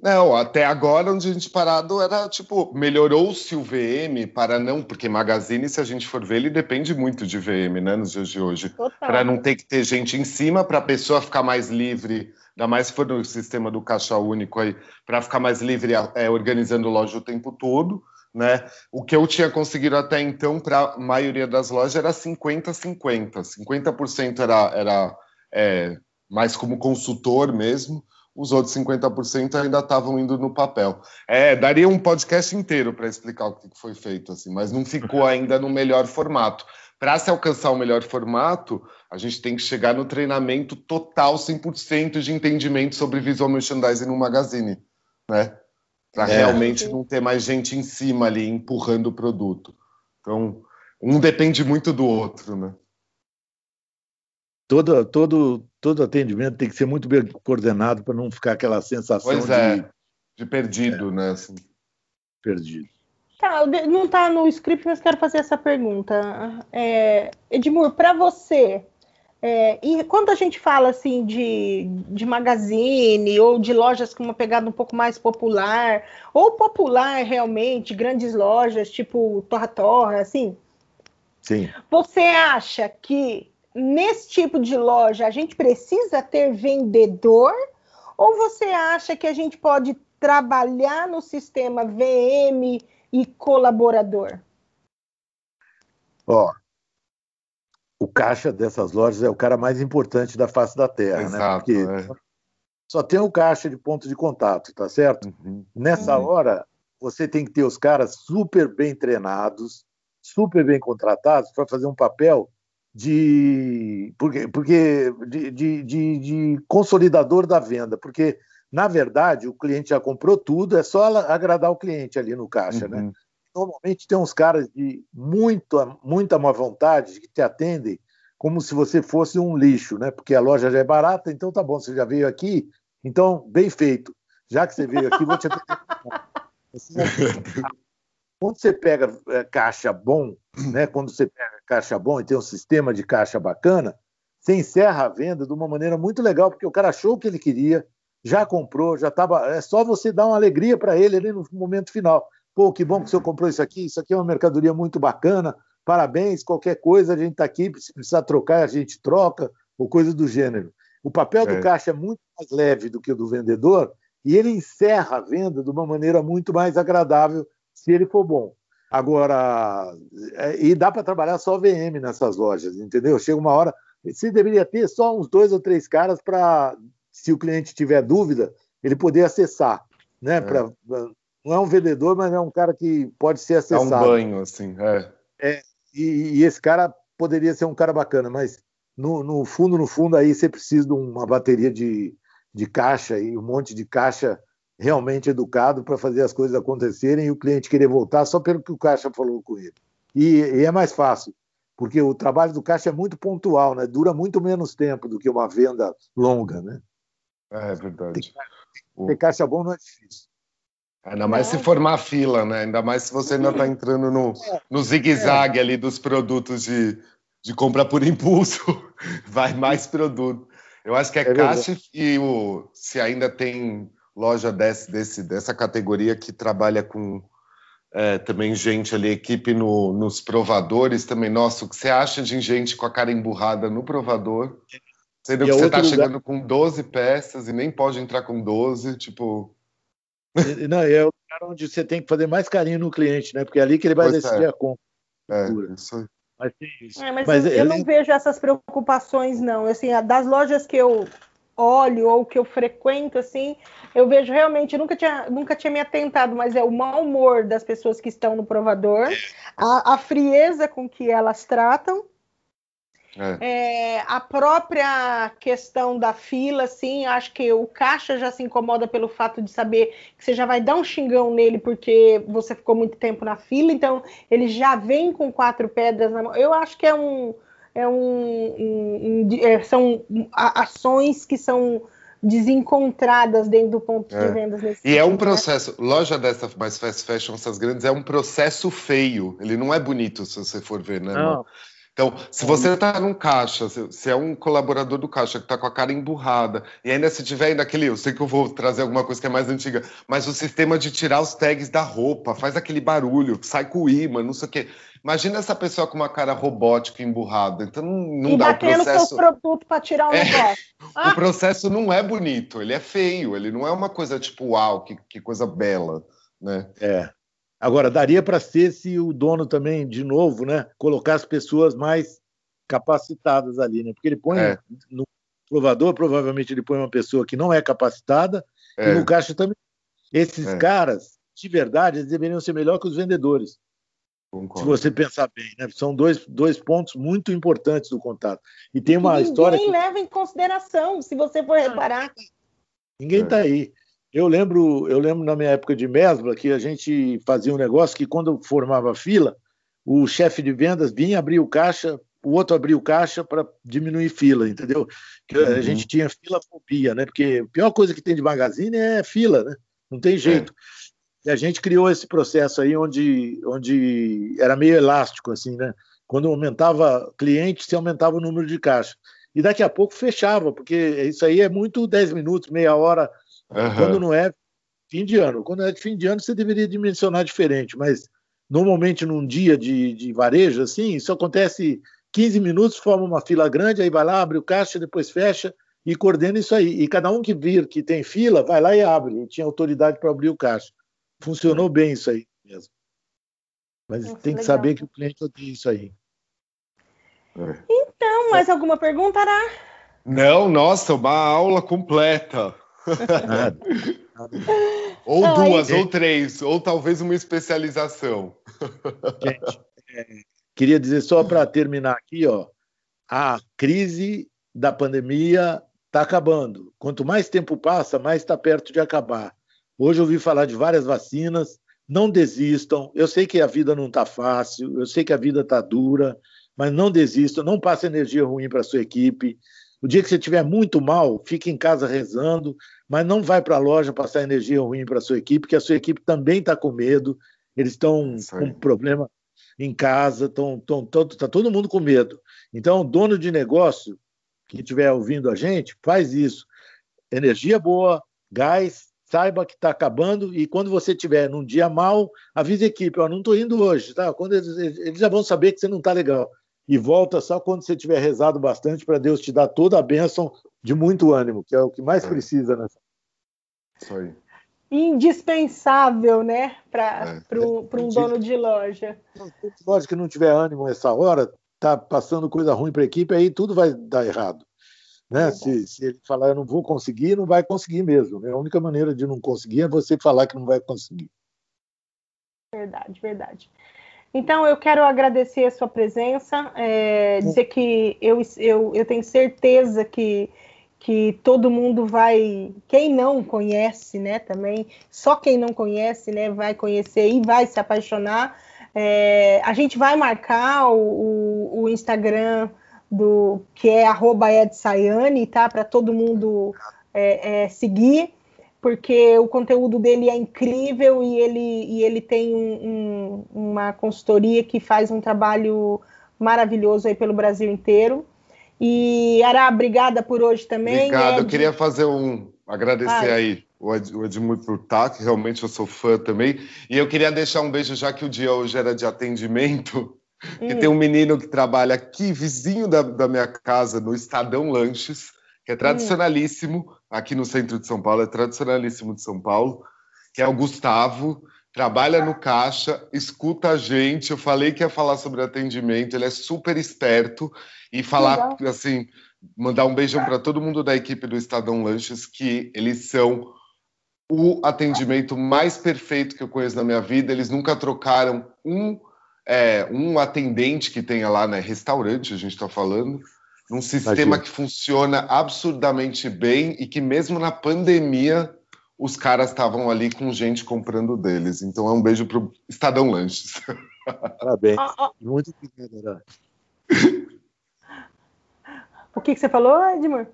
Não, até agora onde a gente parado era tipo, melhorou-se o VM para não, porque Magazine, se a gente for ver, ele depende muito de VM, né, nos dias de hoje. Para não ter que ter gente em cima, para a pessoa ficar mais livre, ainda mais se for no sistema do caixa único aí, para ficar mais livre é, organizando loja o tempo todo. Né? O que eu tinha conseguido até então para a maioria das lojas era 50-50. 50%, era, era é, mais como consultor mesmo, os outros 50% ainda estavam indo no papel. É, daria um podcast inteiro para explicar o que foi feito, assim, mas não ficou ainda no melhor formato. Para se alcançar o melhor formato, a gente tem que chegar no treinamento total, 100% de entendimento sobre visual merchandising no magazine, né? para é. realmente não ter mais gente em cima ali empurrando o produto. Então, um depende muito do outro, né? Todo, todo, todo atendimento tem que ser muito bem coordenado para não ficar aquela sensação pois é, de, de perdido, é, né? Assim. Perdido. Tá, não está no script, mas quero fazer essa pergunta. É, Edmur, para você, é, e quando a gente fala assim de, de magazine ou de lojas com uma pegada um pouco mais popular, ou popular realmente, grandes lojas tipo Torra Torra, assim. Sim. Você acha que nesse tipo de loja a gente precisa ter vendedor? Ou você acha que a gente pode trabalhar no sistema VM e colaborador? Ó, o caixa dessas lojas é o cara mais importante da face da Terra, né? Exato, né? Porque é. só tem o caixa de ponto de contato, tá certo? Uhum. Nessa uhum. hora, você tem que ter os caras super bem treinados, super bem contratados para fazer um papel de porque, porque de, de, de, de, consolidador da venda, porque na verdade o cliente já comprou tudo, é só agradar o cliente ali no caixa, né? uhum. né? normalmente tem uns caras de muita, muita má vontade que te atendem como se você fosse um lixo, né? Porque a loja já é barata, então tá bom, você já veio aqui, então bem feito. Já que você veio aqui, vou te atender. Quando você pega é, caixa bom, né? Quando você pega caixa bom e tem um sistema de caixa bacana, você encerra a venda de uma maneira muito legal, porque o cara achou o que ele queria, já comprou, já estava. É só você dar uma alegria para ele ali no momento final. Pô, que bom que o senhor comprou isso aqui, isso aqui é uma mercadoria muito bacana, parabéns, qualquer coisa a gente está aqui, se precisar trocar, a gente troca, ou coisa do gênero. O papel do é. caixa é muito mais leve do que o do vendedor, e ele encerra a venda de uma maneira muito mais agradável se ele for bom. Agora, é, e dá para trabalhar só VM nessas lojas, entendeu? Chega uma hora, você deveria ter só uns dois ou três caras para, se o cliente tiver dúvida, ele poder acessar, né? É. Pra, não é um vendedor, mas é um cara que pode ser acessado. É um banho, assim, é. é e, e, esse cara poderia ser um cara bacana, mas no, no fundo, no fundo, aí você precisa de uma bateria de, de caixa e um monte de caixa realmente educado para fazer as coisas acontecerem e o cliente querer voltar só pelo que o caixa falou com ele. E, e, é mais fácil, porque o trabalho do caixa é muito pontual, né? dura muito menos tempo do que uma venda longa. Né? É verdade. Ter, ter caixa bom não é difícil. Ainda mais se formar fila, né? Ainda mais se você ainda está entrando no, no zigue-zague ali dos produtos de, de compra por impulso. Vai mais produto. Eu acho que é, é caixa e o, se ainda tem loja desse, desse, dessa categoria que trabalha com é, também gente ali, equipe no, nos provadores também. Nossa, o que você acha de gente com a cara emburrada no provador? Sendo e que você está chegando com 12 peças e nem pode entrar com 12, tipo. Não, é o lugar onde você tem que fazer mais carinho no cliente, né? Porque é ali que ele vai pois decidir é. a compra. É, isso aí. Mas, é, mas, mas eu, ele... não vejo essas preocupações, não. Assim, das lojas que eu olho ou que eu frequento, assim, eu vejo realmente, nunca tinha, nunca tinha me atentado, mas é o mau humor das pessoas que estão no provador, a, a frieza com que elas tratam, é. É, a própria questão da fila, assim, acho que o caixa já se incomoda pelo fato de saber que você já vai dar um xingão nele porque você ficou muito tempo na fila, então ele já vem com quatro pedras na mão. Eu acho que é um, é um, um, um é, são ações que são desencontradas dentro do ponto é. de vendas. Nesse e é um né? processo, né? loja dessa mais fast fashion, essas grandes, é um processo feio. Ele não é bonito se você for ver, né? Não. Então, se você está num caixa, se é um colaborador do caixa que está com a cara emburrada, e ainda se tiver ainda aquele, eu sei que eu vou trazer alguma coisa que é mais antiga, mas o sistema de tirar os tags da roupa, faz aquele barulho, sai com o imã, não sei o quê. Imagina essa pessoa com uma cara robótica emburrada. Então não, não e dá o processo. seus produtos para tirar o é, negócio. Ah. O processo não é bonito, ele é feio, ele não é uma coisa tipo, uau, que, que coisa bela, né? É. Agora, daria para ser se o dono também, de novo, né, colocar as pessoas mais capacitadas ali, né? Porque ele põe é. no provador, provavelmente ele põe uma pessoa que não é capacitada, é. e no caixa também. Esses é. caras, de verdade, eles deveriam ser melhor que os vendedores. Concordo. Se você pensar bem, né? São dois, dois pontos muito importantes do contato. E tem uma Ninguém história. Ninguém leva em consideração, se você for reparar. Ninguém está aí. Eu lembro, eu lembro na minha época de Mesbla que a gente fazia um negócio que quando formava fila, o chefe de vendas vinha abrir o caixa, o outro abria o caixa para diminuir fila, entendeu? Que uhum. a gente tinha filafobia, né? Porque a pior coisa que tem de magazine é fila, né? Não tem jeito. É. E a gente criou esse processo aí onde, onde era meio elástico, assim, né? Quando aumentava cliente, se aumentava o número de caixa. E daqui a pouco fechava, porque isso aí é muito 10 minutos, meia hora Uhum. Quando não é fim de ano. Quando é de fim de ano, você deveria dimensionar diferente, mas normalmente num dia de, de varejo, assim, isso acontece 15 minutos, forma uma fila grande, aí vai lá, abre o caixa, depois fecha e coordena isso aí. E cada um que vir que tem fila, vai lá e abre. E tinha autoridade para abrir o caixa. Funcionou bem isso aí mesmo. Mas Nossa, tem que legal. saber que o cliente odeia isso aí. Então, mais alguma pergunta, Ará? Não, nossa, uma aula completa. ou Não, duas, aí... ou três, ou talvez uma especialização. Gente, é, queria dizer só para terminar aqui, ó, a crise da pandemia está acabando. Quanto mais tempo passa, mais está perto de acabar. Hoje eu ouvi falar de várias vacinas. Não desistam. Eu sei que a vida não está fácil, eu sei que a vida está dura, mas não desista, não passe energia ruim para a sua equipe. O dia que você estiver muito mal, fique em casa rezando, mas não vai para a loja passar energia ruim para a sua equipe, porque a sua equipe também está com medo, eles estão com problema em casa, está todo mundo com medo. Então, dono de negócio que estiver ouvindo a gente, faz isso. Energia boa, gás, saiba que está acabando e quando você tiver num dia mal, avise a equipe, ó, não estou indo hoje, tá? Quando eles, eles, já vão saber que você não está legal. E volta só quando você tiver rezado bastante para Deus te dar toda a bênção de muito ânimo, que é o que mais é. precisa nessa. Isso aí indispensável, né, para é. um dono de loja. Loja que não tiver ânimo nessa hora, tá passando coisa ruim para a equipe, aí tudo vai dar errado. Né? Se, se, ele falar eu não vou conseguir, não vai conseguir mesmo. Né? A única maneira de não conseguir é você falar que não vai conseguir. Verdade, verdade. Então, eu quero agradecer a sua presença, é, dizer que eu, eu, eu tenho certeza que que todo mundo vai, quem não conhece, né, também, só quem não conhece, né, vai conhecer e vai se apaixonar. É, a gente vai marcar o, o, o, Instagram do que é @edsayane, tá, para todo mundo é, é, seguir, porque o conteúdo dele é incrível e ele, e ele tem um, um, uma consultoria que faz um trabalho maravilhoso aí pelo Brasil inteiro. E Ará, obrigada por hoje também. Obrigado, Ed... eu queria fazer um. agradecer Ai. aí o, Ed, o Edmur por estar, que realmente eu sou fã também. E eu queria deixar um beijo, já que o dia hoje era de atendimento, hum. que tem um menino que trabalha aqui, vizinho da, da minha casa, no Estadão Lanches, que é tradicionalíssimo, hum. aqui no centro de São Paulo, é tradicionalíssimo de São Paulo, que é o Gustavo trabalha no caixa, escuta a gente. Eu falei que ia falar sobre atendimento, ele é super esperto e falar Legal. assim, mandar um beijão para todo mundo da equipe do Estadão Lanches, que eles são o atendimento mais perfeito que eu conheço na minha vida. Eles nunca trocaram um, é, um atendente que tenha lá, né? Restaurante, a gente está falando. Num sistema Imagina. que funciona absurdamente bem e que mesmo na pandemia os caras estavam ali com gente comprando deles. Então é um beijo pro Estadão Lanches. Parabéns. Muito obrigado, O que, que você falou, Edmur?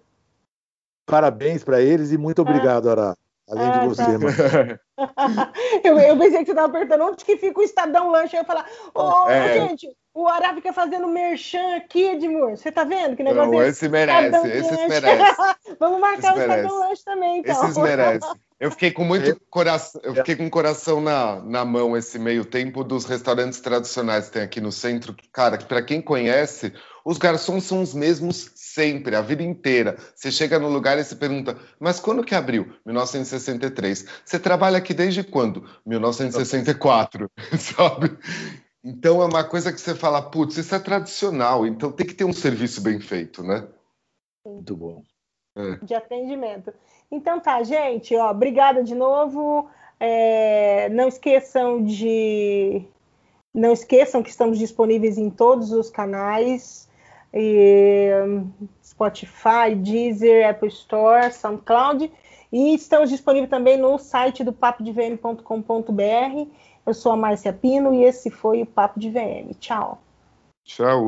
Parabéns para eles e muito obrigado, Ará. Além ah, de você, tá. mano. eu, eu, pensei que você estava perguntando onde que fica o Estadão Lanche. Eu ia falar, ô, oh, é. gente, o Ará fica fazendo merchan aqui, Edmur. Você tá vendo que negócio Não, esse merece, esses merece. Vamos marcar esse o Estadão Lanche também, então. Esses merece. Eu fiquei com muito coração, eu fiquei com o coração na, na mão esse meio tempo dos restaurantes tradicionais que tem aqui no centro. Cara, que para quem conhece, os garçons são os mesmos sempre, a vida inteira. Você chega no lugar e se pergunta, mas quando que abriu? 1963. Você trabalha aqui desde quando? 1964, sabe? Então é uma coisa que você fala, putz, isso é tradicional, então tem que ter um serviço bem feito, né? Muito bom. É. De atendimento. Então tá, gente, ó, obrigada de novo. É, não esqueçam de não esqueçam que estamos disponíveis em todos os canais. E, Spotify, Deezer, Apple Store, SoundCloud. E estamos disponíveis também no site do papodevm.com.br. Eu sou a Márcia Pino e esse foi o Papo de VM. Tchau. Tchau.